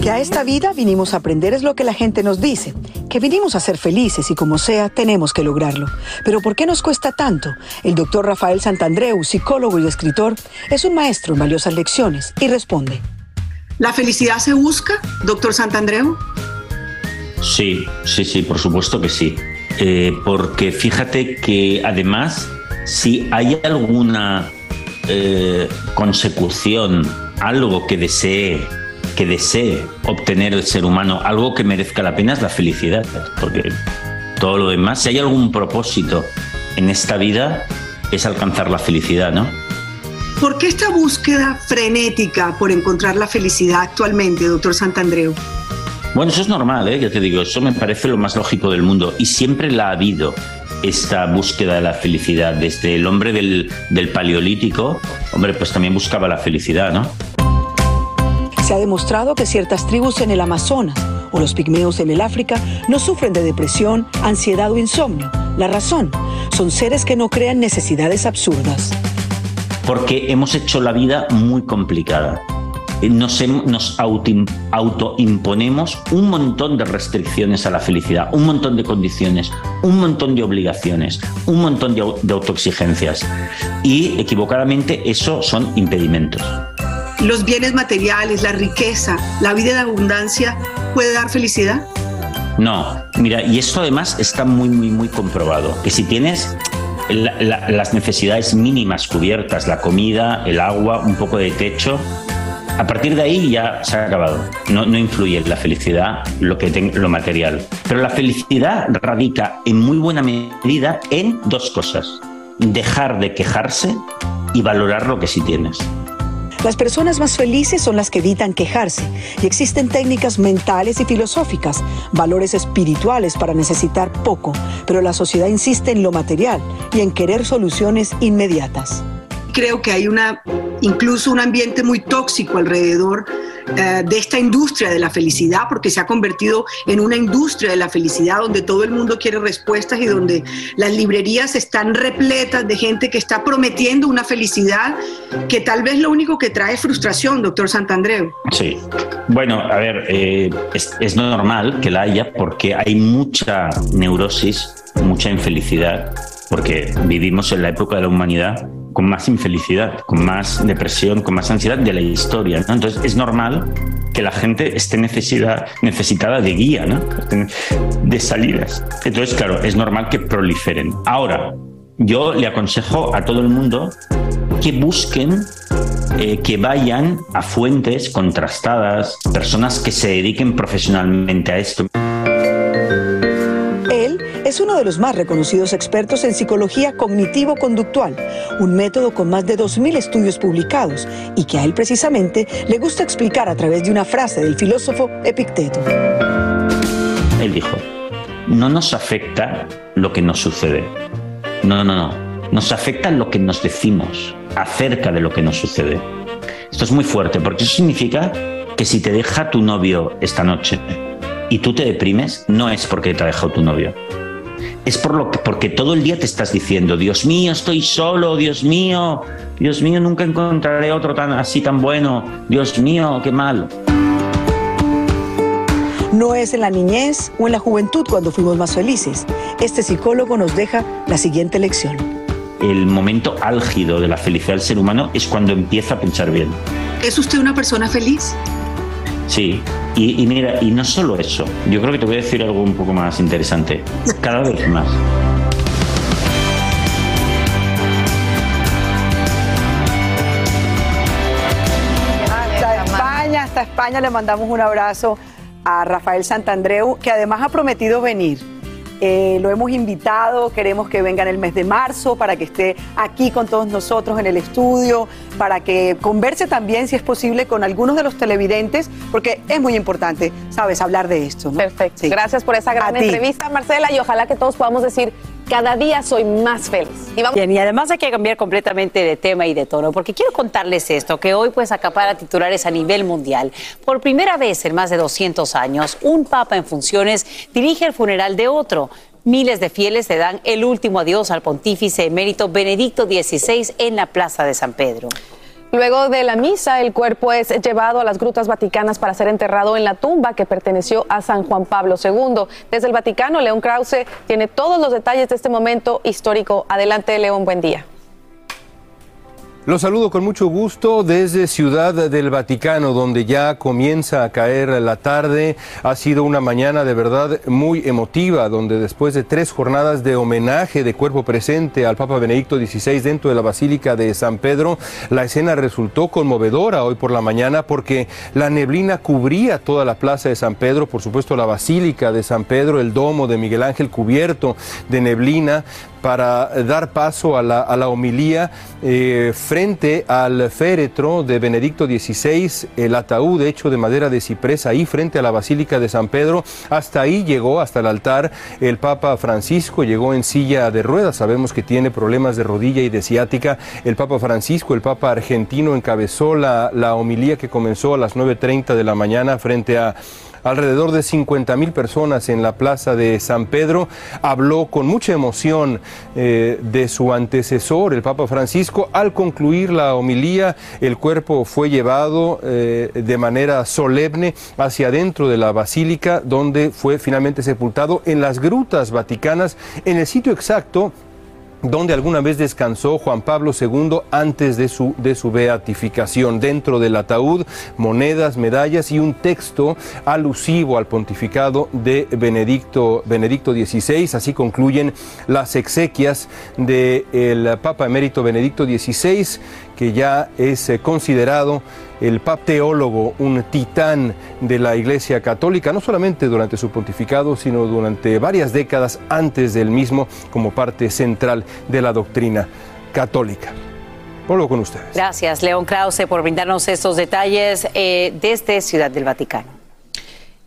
Que a esta vida vinimos a aprender es lo que la gente nos dice, que vinimos a ser felices y como sea tenemos que lograrlo. Pero ¿por qué nos cuesta tanto? El doctor Rafael Santandreu, psicólogo y escritor, es un maestro en valiosas lecciones y responde. ¿La felicidad se busca, doctor Santandreu? Sí, sí, sí, por supuesto que sí. Eh, porque fíjate que además, si hay alguna eh, consecución, algo que desee, que desee obtener el ser humano, algo que merezca la pena es la felicidad. Porque todo lo demás, si hay algún propósito en esta vida, es alcanzar la felicidad, ¿no? ¿Por qué esta búsqueda frenética por encontrar la felicidad actualmente, doctor Santandreu? Bueno, eso es normal, ¿eh? ya te digo, eso me parece lo más lógico del mundo y siempre la ha habido esta búsqueda de la felicidad. Desde el hombre del, del paleolítico, hombre, pues también buscaba la felicidad, ¿no? Se ha demostrado que ciertas tribus en el Amazonas o los pigmeos en el África no sufren de depresión, ansiedad o insomnio. La razón, son seres que no crean necesidades absurdas porque hemos hecho la vida muy complicada. Nos, nos autoimponemos un montón de restricciones a la felicidad, un montón de condiciones, un montón de obligaciones, un montón de, de autoexigencias. Y equivocadamente eso son impedimentos. ¿Los bienes materiales, la riqueza, la vida de abundancia puede dar felicidad? No, mira, y esto además está muy, muy, muy comprobado, que si tienes las necesidades mínimas cubiertas, la comida, el agua, un poco de techo. A partir de ahí ya se ha acabado. No, no influye la felicidad lo, que lo material. Pero la felicidad radica en muy buena medida en dos cosas. Dejar de quejarse y valorar lo que sí tienes. Las personas más felices son las que evitan quejarse y existen técnicas mentales y filosóficas, valores espirituales para necesitar poco, pero la sociedad insiste en lo material y en querer soluciones inmediatas. Creo que hay una incluso un ambiente muy tóxico alrededor eh, de esta industria de la felicidad, porque se ha convertido en una industria de la felicidad donde todo el mundo quiere respuestas y donde las librerías están repletas de gente que está prometiendo una felicidad que tal vez lo único que trae es frustración, doctor Santandreu. Sí, bueno, a ver, eh, es, es normal que la haya porque hay mucha neurosis, mucha infelicidad, porque vivimos en la época de la humanidad con más infelicidad, con más depresión, con más ansiedad de la historia. Entonces es normal que la gente esté necesidad, necesitada de guía, ¿no? de salidas. Entonces, claro, es normal que proliferen. Ahora, yo le aconsejo a todo el mundo que busquen eh, que vayan a fuentes contrastadas, personas que se dediquen profesionalmente a esto es uno de los más reconocidos expertos en psicología cognitivo-conductual, un método con más de 2.000 estudios publicados y que a él precisamente le gusta explicar a través de una frase del filósofo Epicteto. él dijo, no nos afecta lo que nos sucede. No, no, no. Nos afecta lo que nos decimos acerca de lo que nos sucede. Esto es muy fuerte porque eso significa que si te deja tu novio esta noche y tú te deprimes, no es porque te ha dejado tu novio. Es por lo que, porque todo el día te estás diciendo, Dios mío, estoy solo, Dios mío, Dios mío, nunca encontraré otro tan así tan bueno, Dios mío, qué mal. No es en la niñez o en la juventud cuando fuimos más felices. Este psicólogo nos deja la siguiente lección. El momento álgido de la felicidad del ser humano es cuando empieza a pensar bien. ¿Es usted una persona feliz? Sí, y, mira, y no solo eso, yo creo que te voy a decir algo un poco más interesante. Cada vez más. Hasta España, hasta España le mandamos un abrazo a Rafael Santandreu, que además ha prometido venir. Eh, lo hemos invitado, queremos que venga en el mes de marzo para que esté aquí con todos nosotros en el estudio, para que converse también, si es posible, con algunos de los televidentes, porque es muy importante, sabes, hablar de esto. ¿no? Perfecto. Sí. Gracias por esa gran entrevista, Marcela, y ojalá que todos podamos decir, cada día soy más feliz. Y vamos Bien, y además hay que cambiar completamente de tema y de tono, porque quiero contarles esto, que hoy pues acapara titulares a nivel mundial. Por primera vez en más de 200 años, un papa en funciones dirige el funeral de otro. Miles de fieles le dan el último adiós al pontífice emérito Benedicto XVI en la Plaza de San Pedro. Luego de la misa, el cuerpo es llevado a las grutas vaticanas para ser enterrado en la tumba que perteneció a San Juan Pablo II. Desde el Vaticano, León Krause tiene todos los detalles de este momento histórico. Adelante, León, buen día. Los saludo con mucho gusto desde Ciudad del Vaticano, donde ya comienza a caer la tarde. Ha sido una mañana de verdad muy emotiva, donde después de tres jornadas de homenaje de cuerpo presente al Papa Benedicto XVI dentro de la Basílica de San Pedro, la escena resultó conmovedora hoy por la mañana porque la neblina cubría toda la plaza de San Pedro, por supuesto la Basílica de San Pedro, el domo de Miguel Ángel cubierto de neblina para dar paso a la, a la homilía eh, al féretro de Benedicto XVI, el ataúd hecho de madera de ciprés ahí frente a la Basílica de San Pedro. Hasta ahí llegó, hasta el altar, el Papa Francisco, llegó en silla de ruedas, sabemos que tiene problemas de rodilla y de ciática. El Papa Francisco, el Papa argentino, encabezó la, la homilía que comenzó a las 9.30 de la mañana frente a alrededor de 50 mil personas en la plaza de San Pedro. Habló con mucha emoción eh, de su antecesor, el Papa Francisco. Al concluir la homilía, el cuerpo fue llevado eh, de manera solemne hacia adentro de la basílica, donde fue finalmente sepultado en las grutas vaticanas, en el sitio exacto donde alguna vez descansó Juan Pablo II antes de su, de su beatificación. Dentro del ataúd, monedas, medallas y un texto alusivo al pontificado de Benedicto, Benedicto XVI. Así concluyen las exequias del Papa Emérito Benedicto XVI, que ya es eh, considerado el pap teólogo, un titán de la Iglesia Católica, no solamente durante su pontificado, sino durante varias décadas antes del mismo, como parte central de la doctrina católica. Vuelvo con ustedes. Gracias, León Krause, por brindarnos estos detalles eh, desde Ciudad del Vaticano.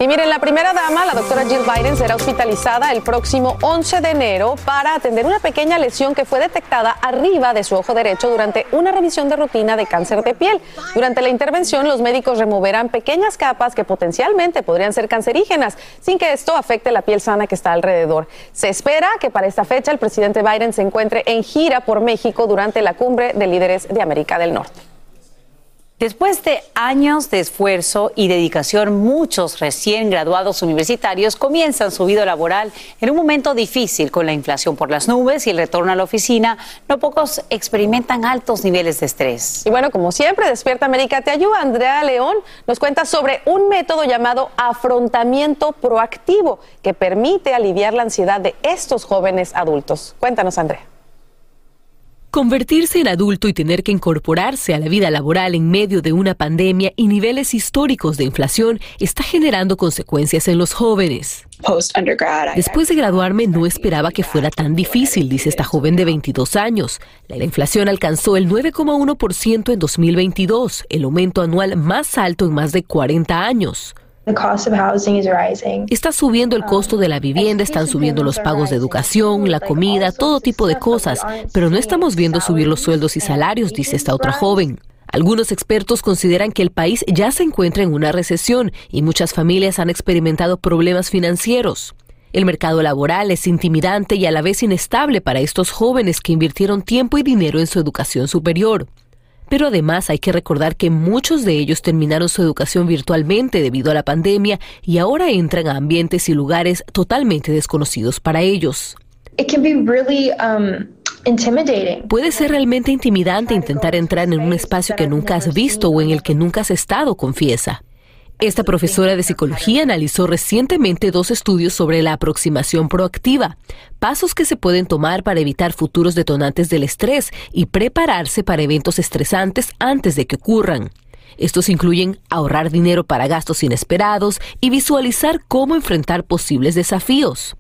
Y miren, la primera dama, la doctora Jill Biden, será hospitalizada el próximo 11 de enero para atender una pequeña lesión que fue detectada arriba de su ojo derecho durante una revisión de rutina de cáncer de piel. Durante la intervención, los médicos removerán pequeñas capas que potencialmente podrían ser cancerígenas, sin que esto afecte la piel sana que está alrededor. Se espera que para esta fecha el presidente Biden se encuentre en gira por México durante la cumbre de líderes de América del Norte. Después de años de esfuerzo y dedicación, muchos recién graduados universitarios comienzan su vida laboral en un momento difícil con la inflación por las nubes y el retorno a la oficina. No pocos experimentan altos niveles de estrés. Y bueno, como siempre, Despierta América te ayuda. Andrea León nos cuenta sobre un método llamado afrontamiento proactivo que permite aliviar la ansiedad de estos jóvenes adultos. Cuéntanos, Andrea. Convertirse en adulto y tener que incorporarse a la vida laboral en medio de una pandemia y niveles históricos de inflación está generando consecuencias en los jóvenes. Después de graduarme no esperaba que fuera tan difícil, dice esta joven de 22 años. La inflación alcanzó el 9,1% en 2022, el aumento anual más alto en más de 40 años. Está subiendo el costo de la vivienda, están subiendo los pagos de educación, la comida, todo tipo de cosas, pero no estamos viendo subir los sueldos y salarios, dice esta otra joven. Algunos expertos consideran que el país ya se encuentra en una recesión y muchas familias han experimentado problemas financieros. El mercado laboral es intimidante y a la vez inestable para estos jóvenes que invirtieron tiempo y dinero en su educación superior. Pero además hay que recordar que muchos de ellos terminaron su educación virtualmente debido a la pandemia y ahora entran a ambientes y lugares totalmente desconocidos para ellos. Um, Puede ser realmente intimidante intentar entrar en un espacio que nunca has visto o en el que nunca has estado, confiesa. Esta profesora de psicología analizó recientemente dos estudios sobre la aproximación proactiva, pasos que se pueden tomar para evitar futuros detonantes del estrés y prepararse para eventos estresantes antes de que ocurran. Estos incluyen ahorrar dinero para gastos inesperados y visualizar cómo enfrentar posibles desafíos.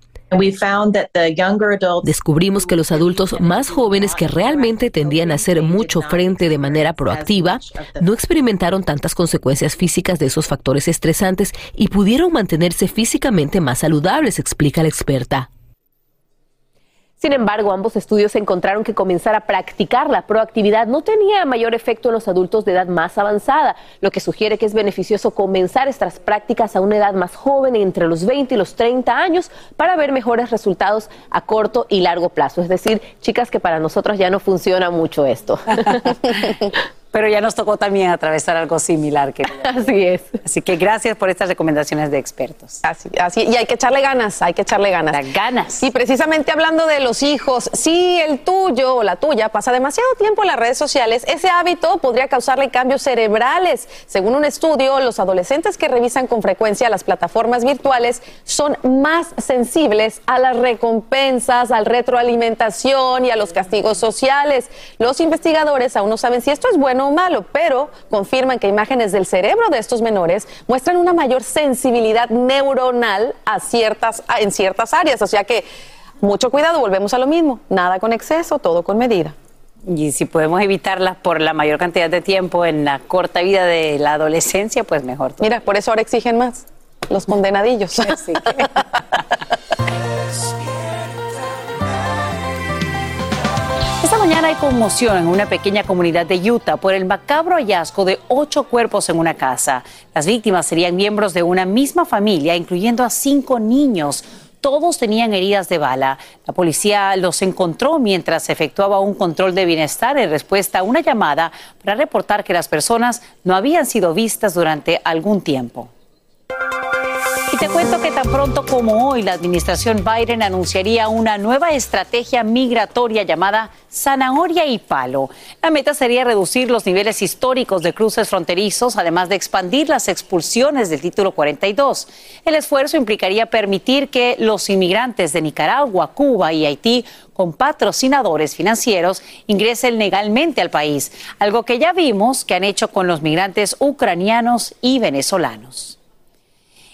Descubrimos que los adultos más jóvenes que realmente tendían a hacer mucho frente de manera proactiva no experimentaron tantas consecuencias físicas de esos factores estresantes y pudieron mantenerse físicamente más saludables, explica la experta. Sin embargo, ambos estudios encontraron que comenzar a practicar la proactividad no tenía mayor efecto en los adultos de edad más avanzada, lo que sugiere que es beneficioso comenzar estas prácticas a una edad más joven, entre los 20 y los 30 años, para ver mejores resultados a corto y largo plazo. Es decir, chicas, que para nosotros ya no funciona mucho esto. Pero ya nos tocó también atravesar algo similar. Que... Así es. Así que gracias por estas recomendaciones de expertos. Así, así, y hay que echarle ganas, hay que echarle ganas. Las ganas. Y precisamente hablando de los hijos, si el tuyo o la tuya pasa demasiado tiempo en las redes sociales, ese hábito podría causarle cambios cerebrales. Según un estudio, los adolescentes que revisan con frecuencia las plataformas virtuales son más sensibles a las recompensas, al retroalimentación y a los castigos sociales. Los investigadores aún no saben si esto es bueno o malo, pero confirman que imágenes del cerebro de estos menores muestran una mayor sensibilidad neuronal a ciertas, en ciertas áreas. O sea que mucho cuidado, volvemos a lo mismo, nada con exceso, todo con medida. Y si podemos evitarlas por la mayor cantidad de tiempo en la corta vida de la adolescencia, pues mejor. Mira, por eso ahora exigen más los condenadillos. Esta mañana hay conmoción en una pequeña comunidad de Utah por el macabro hallazgo de ocho cuerpos en una casa. Las víctimas serían miembros de una misma familia, incluyendo a cinco niños. Todos tenían heridas de bala. La policía los encontró mientras efectuaba un control de bienestar en respuesta a una llamada para reportar que las personas no habían sido vistas durante algún tiempo. Te cuento que tan pronto como hoy la administración Biden anunciaría una nueva estrategia migratoria llamada Zanahoria y Palo. La meta sería reducir los niveles históricos de cruces fronterizos, además de expandir las expulsiones del título 42. El esfuerzo implicaría permitir que los inmigrantes de Nicaragua, Cuba y Haití con patrocinadores financieros ingresen legalmente al país, algo que ya vimos que han hecho con los migrantes ucranianos y venezolanos.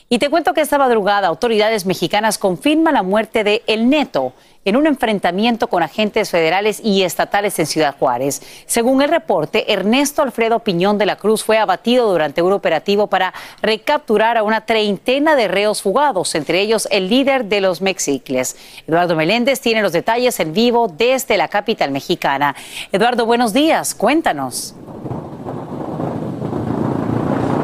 Y te cuento que esta madrugada autoridades mexicanas confirman la muerte de El Neto en un enfrentamiento con agentes federales y estatales en Ciudad Juárez. Según el reporte, Ernesto Alfredo Piñón de la Cruz fue abatido durante un operativo para recapturar a una treintena de reos fugados, entre ellos el líder de los Mexicles. Eduardo Meléndez tiene los detalles en vivo desde la capital mexicana. Eduardo, buenos días, cuéntanos.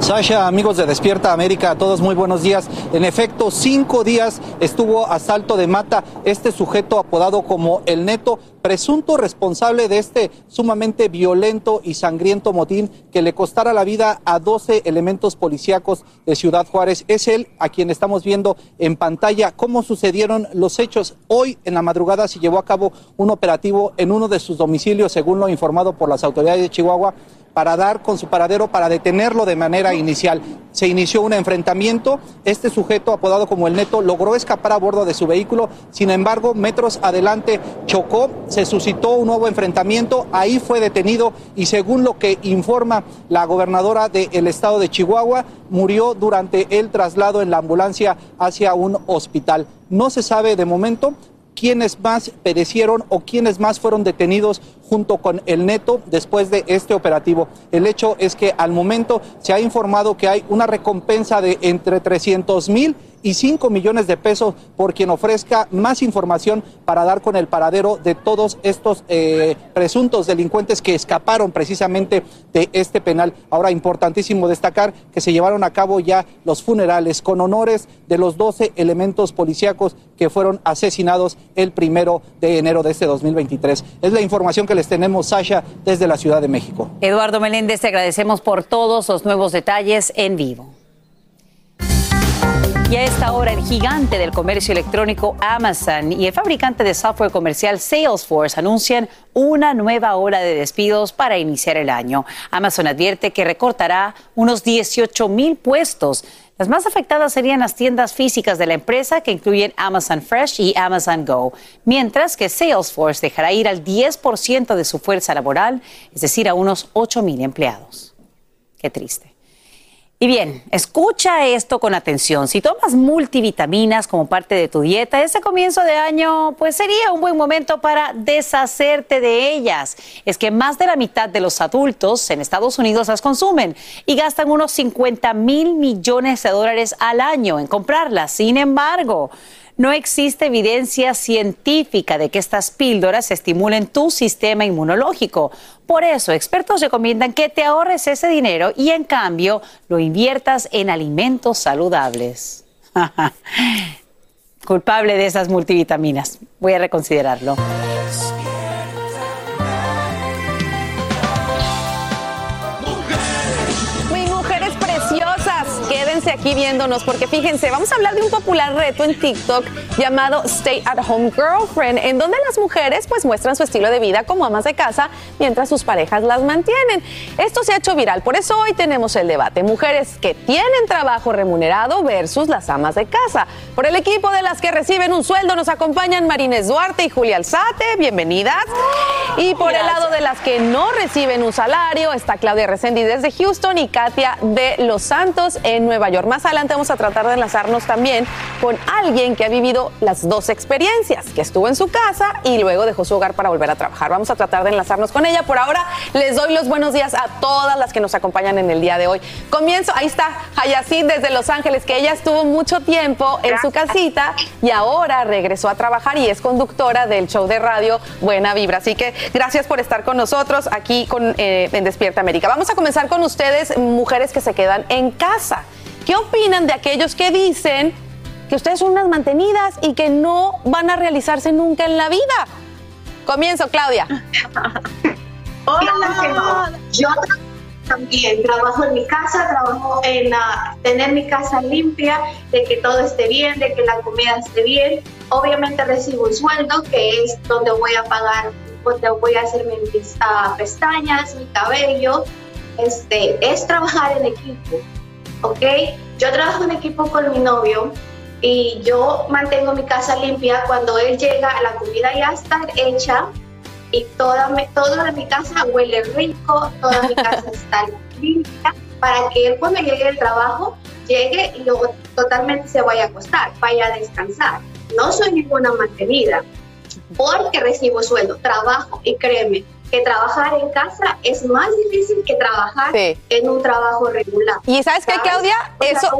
Sasha, amigos de Despierta América, todos muy buenos días. En efecto, cinco días estuvo a salto de mata este sujeto apodado como El Neto, presunto responsable de este sumamente violento y sangriento motín que le costara la vida a 12 elementos policíacos de Ciudad Juárez. Es él a quien estamos viendo en pantalla cómo sucedieron los hechos. Hoy en la madrugada se llevó a cabo un operativo en uno de sus domicilios, según lo informado por las autoridades de Chihuahua para dar con su paradero, para detenerlo de manera inicial. Se inició un enfrentamiento, este sujeto apodado como el Neto logró escapar a bordo de su vehículo, sin embargo, metros adelante chocó, se suscitó un nuevo enfrentamiento, ahí fue detenido y según lo que informa la gobernadora del estado de Chihuahua, murió durante el traslado en la ambulancia hacia un hospital. No se sabe de momento quiénes más perecieron o quiénes más fueron detenidos junto con el neto después de este operativo. El hecho es que al momento se ha informado que hay una recompensa de entre 300 mil y 5 millones de pesos por quien ofrezca más información para dar con el paradero de todos estos eh, presuntos delincuentes que escaparon precisamente de este penal. Ahora, importantísimo destacar que se llevaron a cabo ya los funerales con honores de los 12 elementos policíacos que fueron asesinados el primero de enero de este 2023. Es la información que les tenemos, Sasha, desde la Ciudad de México. Eduardo Meléndez, te agradecemos por todos los nuevos detalles en vivo. Y a esta hora, el gigante del comercio electrónico Amazon y el fabricante de software comercial Salesforce anuncian una nueva ola de despidos para iniciar el año. Amazon advierte que recortará unos 18 mil puestos. Las más afectadas serían las tiendas físicas de la empresa, que incluyen Amazon Fresh y Amazon Go, mientras que Salesforce dejará ir al 10% de su fuerza laboral, es decir, a unos 8 mil empleados. Qué triste. Y bien, escucha esto con atención. Si tomas multivitaminas como parte de tu dieta, ese comienzo de año pues sería un buen momento para deshacerte de ellas. Es que más de la mitad de los adultos en Estados Unidos las consumen y gastan unos 50 mil millones de dólares al año en comprarlas. Sin embargo, no existe evidencia científica de que estas píldoras estimulen tu sistema inmunológico. Por eso, expertos recomiendan que te ahorres ese dinero y en cambio lo inviertas en alimentos saludables. Culpable de esas multivitaminas. Voy a reconsiderarlo. Aquí viéndonos porque fíjense, vamos a hablar de un popular reto en TikTok llamado Stay at Home Girlfriend, en donde las mujeres pues muestran su estilo de vida como amas de casa mientras sus parejas las mantienen. Esto se ha hecho viral, por eso hoy tenemos el debate, mujeres que tienen trabajo remunerado versus las amas de casa. Por el equipo de las que reciben un sueldo nos acompañan Marines Duarte y Julia Alzate, bienvenidas. Y por el lado de las que no reciben un salario está Claudia Resendi desde Houston y Katia de Los Santos en Nueva York. Más adelante vamos a tratar de enlazarnos también con alguien que ha vivido las dos experiencias, que estuvo en su casa y luego dejó su hogar para volver a trabajar. Vamos a tratar de enlazarnos con ella. Por ahora les doy los buenos días a todas las que nos acompañan en el día de hoy. Comienzo, ahí está Hayacid desde Los Ángeles, que ella estuvo mucho tiempo en su casita y ahora regresó a trabajar y es conductora del show de radio Buena Vibra. Así que gracias por estar con nosotros aquí con, eh, en Despierta América. Vamos a comenzar con ustedes, mujeres que se quedan en casa. ¿Qué opinan de aquellos que dicen que ustedes son unas mantenidas y que no van a realizarse nunca en la vida? Comienzo, Claudia. Hola, yo también trabajo en mi casa, trabajo en ah, tener mi casa limpia, de que todo esté bien, de que la comida esté bien. Obviamente recibo un sueldo que es donde voy a pagar, donde voy a hacer mis ah, pestañas, mi cabello. Este, es trabajar en equipo, ¿ok? Yo trabajo en equipo con mi novio y yo mantengo mi casa limpia. Cuando él llega, la comida ya está hecha y toda, de mi casa huele rico, toda mi casa está limpia para que él cuando llegue del trabajo llegue y luego totalmente se vaya a acostar, vaya a descansar. No soy ninguna mantenida porque recibo sueldo, trabajo y créeme que trabajar en casa es más difícil que trabajar en un trabajo regular. Y sabes qué, Claudia, O sea,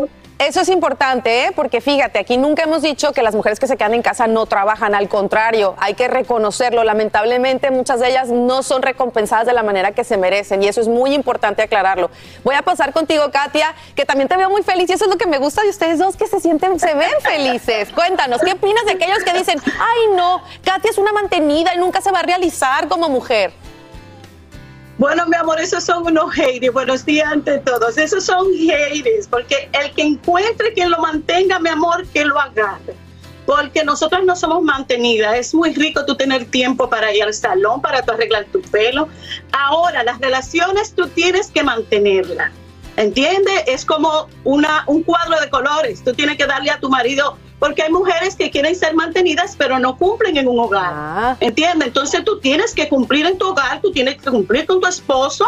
eso, es importante, ¿eh? porque fíjate, aquí nunca hemos dicho que las mujeres que se quedan en casa no trabajan, al contrario, hay que reconocerlo. Lamentablemente muchas de ellas no son recompensadas de la manera que se merecen y eso es muy importante aclararlo. Voy a pasar contigo, Katia, que también te veo muy feliz y eso es lo que me gusta de ustedes dos, que se sienten, se ven felices. Cuéntanos, ¿qué opinas de aquellos que dicen, ay no, Katia es una mantenida y nunca se va a realizar como mujer? Bueno, mi amor, esos son unos haters. Buenos días ante todos. Esos son haters, porque el que encuentre quien lo mantenga, mi amor, que lo agarre. Porque nosotros no somos mantenidas. Es muy rico tú tener tiempo para ir al salón, para tú arreglar tu pelo. Ahora, las relaciones tú tienes que mantenerlas. ¿Entiendes? Es como una, un cuadro de colores. Tú tienes que darle a tu marido, porque hay mujeres que quieren ser mantenidas, pero no cumplen en un hogar. ¿Entiendes? Entonces tú tienes que cumplir en tu hogar, tú tienes que cumplir con tu esposo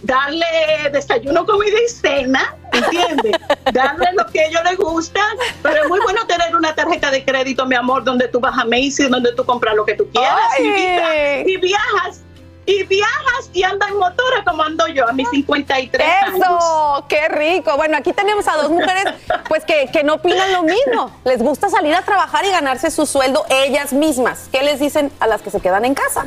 darle desayuno, comida y cena, ¿entiendes? darle lo que a ellos les gusta, pero es muy bueno tener una tarjeta de crédito, mi amor, donde tú vas a Macy's, donde tú compras lo que tú quieras y, y viajas y viajas y andas en motora como ando yo a mis 53 años. ¡Eso! ¡Qué rico! Bueno, aquí tenemos a dos mujeres pues que, que no opinan lo mismo. Les gusta salir a trabajar y ganarse su sueldo ellas mismas. ¿Qué les dicen a las que se quedan en casa?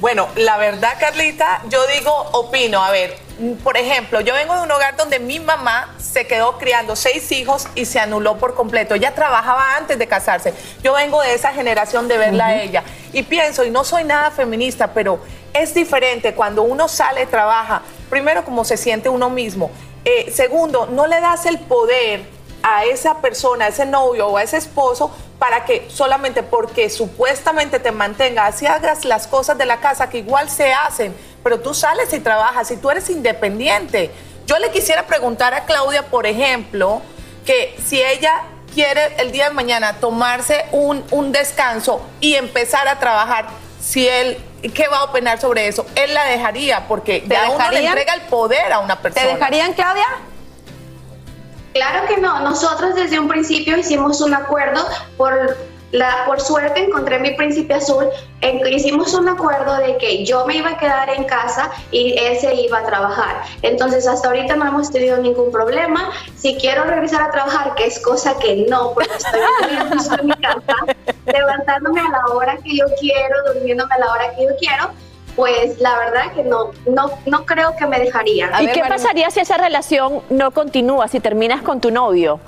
Bueno, la verdad, Carlita, yo digo, opino, a ver, por ejemplo, yo vengo de un hogar donde mi mamá se quedó criando seis hijos y se anuló por completo. Ella trabajaba antes de casarse. Yo vengo de esa generación de verla a ella. Y pienso, y no soy nada feminista, pero es diferente cuando uno sale, trabaja, primero como se siente uno mismo. Eh, segundo, no le das el poder a esa persona, a ese novio o a ese esposo para que solamente porque supuestamente te mantenga, así hagas las cosas de la casa que igual se hacen, pero tú sales y trabajas y tú eres independiente. Yo le quisiera preguntar a Claudia, por ejemplo, que si ella quiere el día de mañana tomarse un, un descanso y empezar a trabajar, si él, ¿qué va a opinar sobre eso? Él la dejaría porque ya uno le entrega el poder a una persona. ¿Te dejarían, Claudia? Claro que no, nosotros desde un principio hicimos un acuerdo por la, por suerte encontré mi príncipe azul, en hicimos un acuerdo de que yo me iba a quedar en casa y él se iba a trabajar. Entonces hasta ahorita no hemos tenido ningún problema. Si quiero regresar a trabajar, que es cosa que no, porque estoy en mi casa, levantándome a la hora que yo quiero, durmiéndome a la hora que yo quiero, pues la verdad que no, no, no creo que me dejaría. ¿Y qué pasaría si esa relación no continúa, si terminas con tu novio?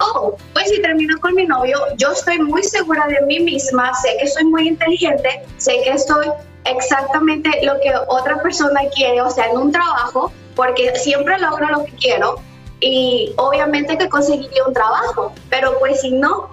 Oh, pues si termino con mi novio, yo estoy muy segura de mí misma, sé que soy muy inteligente, sé que estoy exactamente lo que otra persona quiere, o sea, en un trabajo, porque siempre logro lo que quiero y obviamente que conseguiría un trabajo, pero pues si no,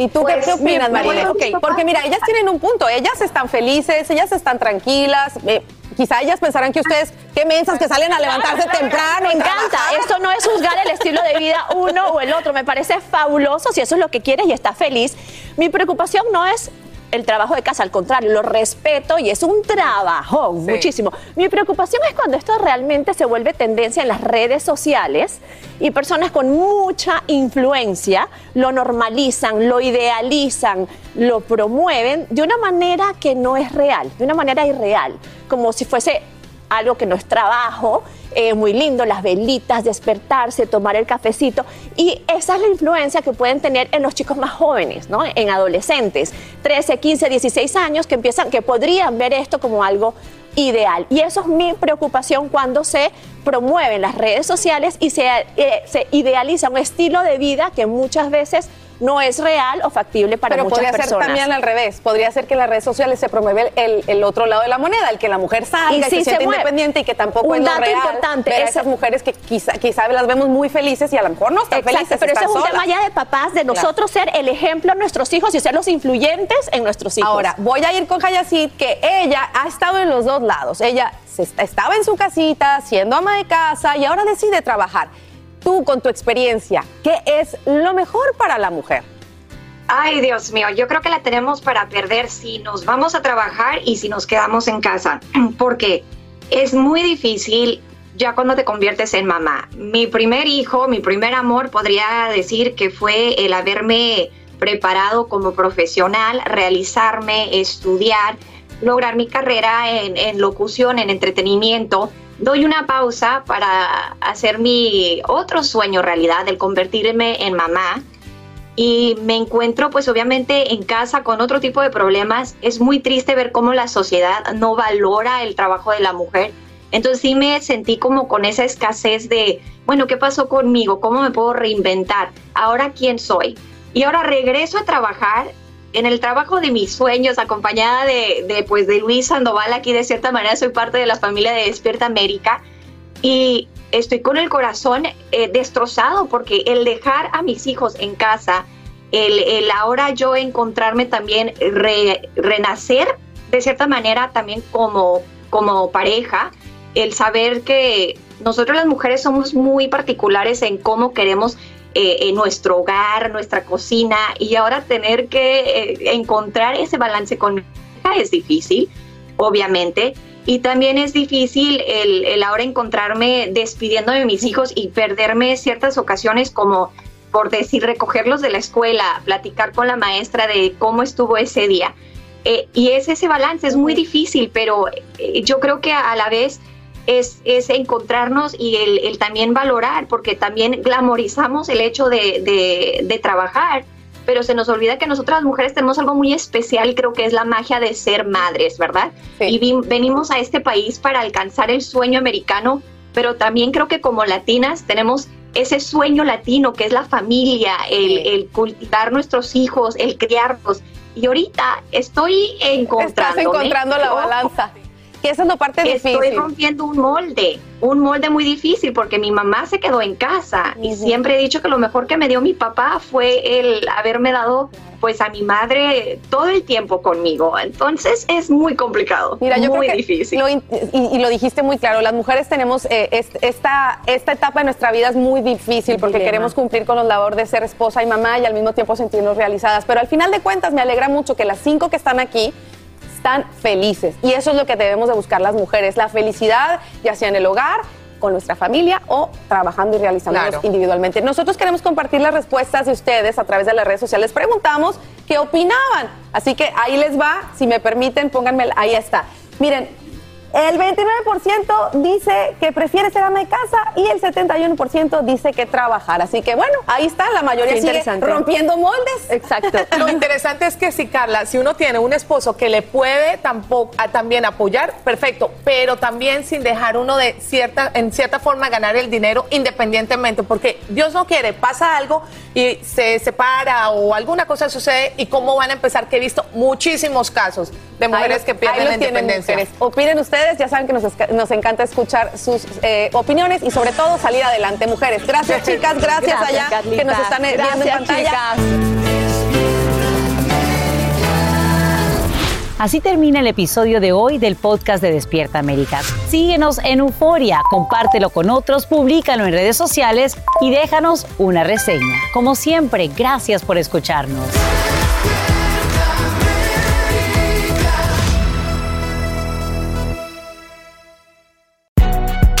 ¿Y tú qué, Pues, opinas, me- María? me- Ok, porque mira, ellas tienen un punto, ellas están felices, ellas están tranquilas, eh, quizá ellas pensarán que ustedes, qué mensas que salen a levantarse temprano. Me encanta. Esto no es juzgar el estilo de vida uno o el otro. Me parece fabuloso si eso es lo que quieres y estás feliz. Mi preocupación no es el trabajo de casa, al contrario, lo respeto y es un trabajo muchísimo. Mi preocupación es cuando esto realmente se vuelve tendencia en las redes sociales y personas con mucha influencia lo normalizan, lo idealizan, lo promueven de una manera que no es real, de una manera irreal, como si fuese algo que no es trabajo, eh, muy lindo, las velitas, despertarse, tomar el cafecito. Y esa es la influencia que pueden tener en los chicos más jóvenes, ¿no? En adolescentes, 13, 15, 16 años, que empiezan, que podrían ver esto como algo ideal. Y eso es mi preocupación cuando se promueven las redes sociales y se, eh, se idealiza un estilo de vida que muchas veces no es real o factible para Pero muchas podría personas. ser también al revés. Podría ser que en las redes sociales se promueve el, el otro lado de la moneda, el que la mujer salga y, Y se siente independiente y que tampoco Un es lo dato real. importante, Ver a esas mujeres que quizá, quizá las vemos muy felices y a lo mejor no están Exacto, felices. pero ese están es un solas. tema ya de papás, de nosotros ser el ejemplo a nuestros hijos y ser los influyentes en nuestros hijos. Ahora, voy a ir con Hayacid, que ella ha estado en los dos lados. Ella se est- estaba en su casita, siendo ama de casa, y ahora decide trabajar. Tú, con tu experiencia, ¿qué es lo mejor para la mujer? Ay, Dios mío, yo creo que la tenemos para perder si nos vamos a trabajar y si nos quedamos en casa, porque es muy difícil ya cuando te conviertes en mamá. Mi primer hijo, mi primer amor, podría decir que fue el haberme preparado como profesional, realizarme, estudiar, lograr mi carrera en, en locución, en entretenimiento. Doy una pausa para hacer mi otro sueño realidad, el convertirme en mamá y me encuentro pues obviamente en casa con otro tipo de problemas. Es muy triste ver cómo la sociedad no valora el trabajo de la mujer. Entonces sí me sentí como con esa escasez de, bueno, ¿qué pasó conmigo? ¿Cómo me puedo reinventar? ¿Ahora quién soy? Y ahora regreso a trabajar en el trabajo de mis sueños, acompañada de, de, pues de Luis Sandoval, aquí de cierta manera soy parte de la familia de Despierta América y estoy con el corazón eh, destrozado porque el dejar a mis hijos en casa, el, el ahora yo encontrarme también, re- renacer de cierta manera también como, como pareja, el saber que nosotros las mujeres somos muy particulares en cómo queremos eh, en nuestro hogar, nuestra cocina, y ahora tener que eh, encontrar ese balance con mi hija es difícil, obviamente. Y también es difícil el, el ahora encontrarme despidiendo de mis hijos y perderme ciertas ocasiones como por decir recogerlos de la escuela, platicar con la maestra de cómo estuvo ese día. Eh, y es ese balance, es muy difícil, pero eh, yo creo que a la vez es, es encontrarnos y el, el, también valorar, porque también glamorizamos el hecho de, de, de trabajar pero se nos olvida que nosotras las mujeres tenemos algo muy especial y creo que es la magia de ser madres, ¿verdad? Sí. Y vi, venimos a este país para alcanzar el sueño americano, pero también creo que como latinas tenemos ese sueño latino que es la familia, el, el cultivar nuestros hijos, el criarlos. Y ahorita estoy encontrando. Estás encontrando la balanza. Que esa es la parte Estoy difícil. Estoy rompiendo un molde, un molde muy difícil porque mi mamá se quedó en casa uh -huh. y siempre he dicho que lo mejor que me dio mi papá fue el haberme dado pues a mi madre todo el tiempo conmigo. Entonces es muy complicado, Mira, yo muy creo que difícil. Lo, y, y, lo dijiste muy claro, las mujeres tenemos eh, esta, esta etapa de nuestra vida es muy difícil porque Dilema. queremos cumplir con los labores de ser esposa y mamá y al mismo tiempo sentirnos realizadas. Pero al final de cuentas me alegra mucho que las cinco que están aquí están felices. Y eso es lo que debemos de buscar las mujeres, la felicidad, ya sea en el hogar, con nuestra familia o trabajando y realizándolos claro. individualmente. Nosotros queremos compartir las respuestas de ustedes a través de las redes sociales. Preguntamos qué opinaban. Así que ahí les va, si me permiten, pónganme, ahí está. Miren, el 29% dice que prefiere ser ama de casa y el 71% dice que trabajar. Así que bueno, ahí está, la mayoría Qué sigue rompiendo moldes. Exacto. Lo interesante es que si Carla, si uno tiene un esposo que le puede tampoco, a, también apoyar, perfecto, pero también sin dejar uno de cierta, en cierta forma ganar el dinero independientemente, porque Dios no quiere, pasa algo y se separa o alguna cosa sucede y cómo van a empezar, que he visto muchísimos casos de mujeres que pierden la independencia. Mujeres. Opinen ustedes, ya saben que nos, nos encanta escuchar sus eh, opiniones y sobre todo salir adelante, mujeres. Gracias, chicas, gracias, gracias allá Carlita. que nos están gracias, viendo en pantalla. Chicas. Así termina el episodio de hoy del podcast de Despierta América. Síguenos en Euforia, compártelo con otros, públicalo en redes sociales y déjanos una reseña. Como siempre, gracias por escucharnos.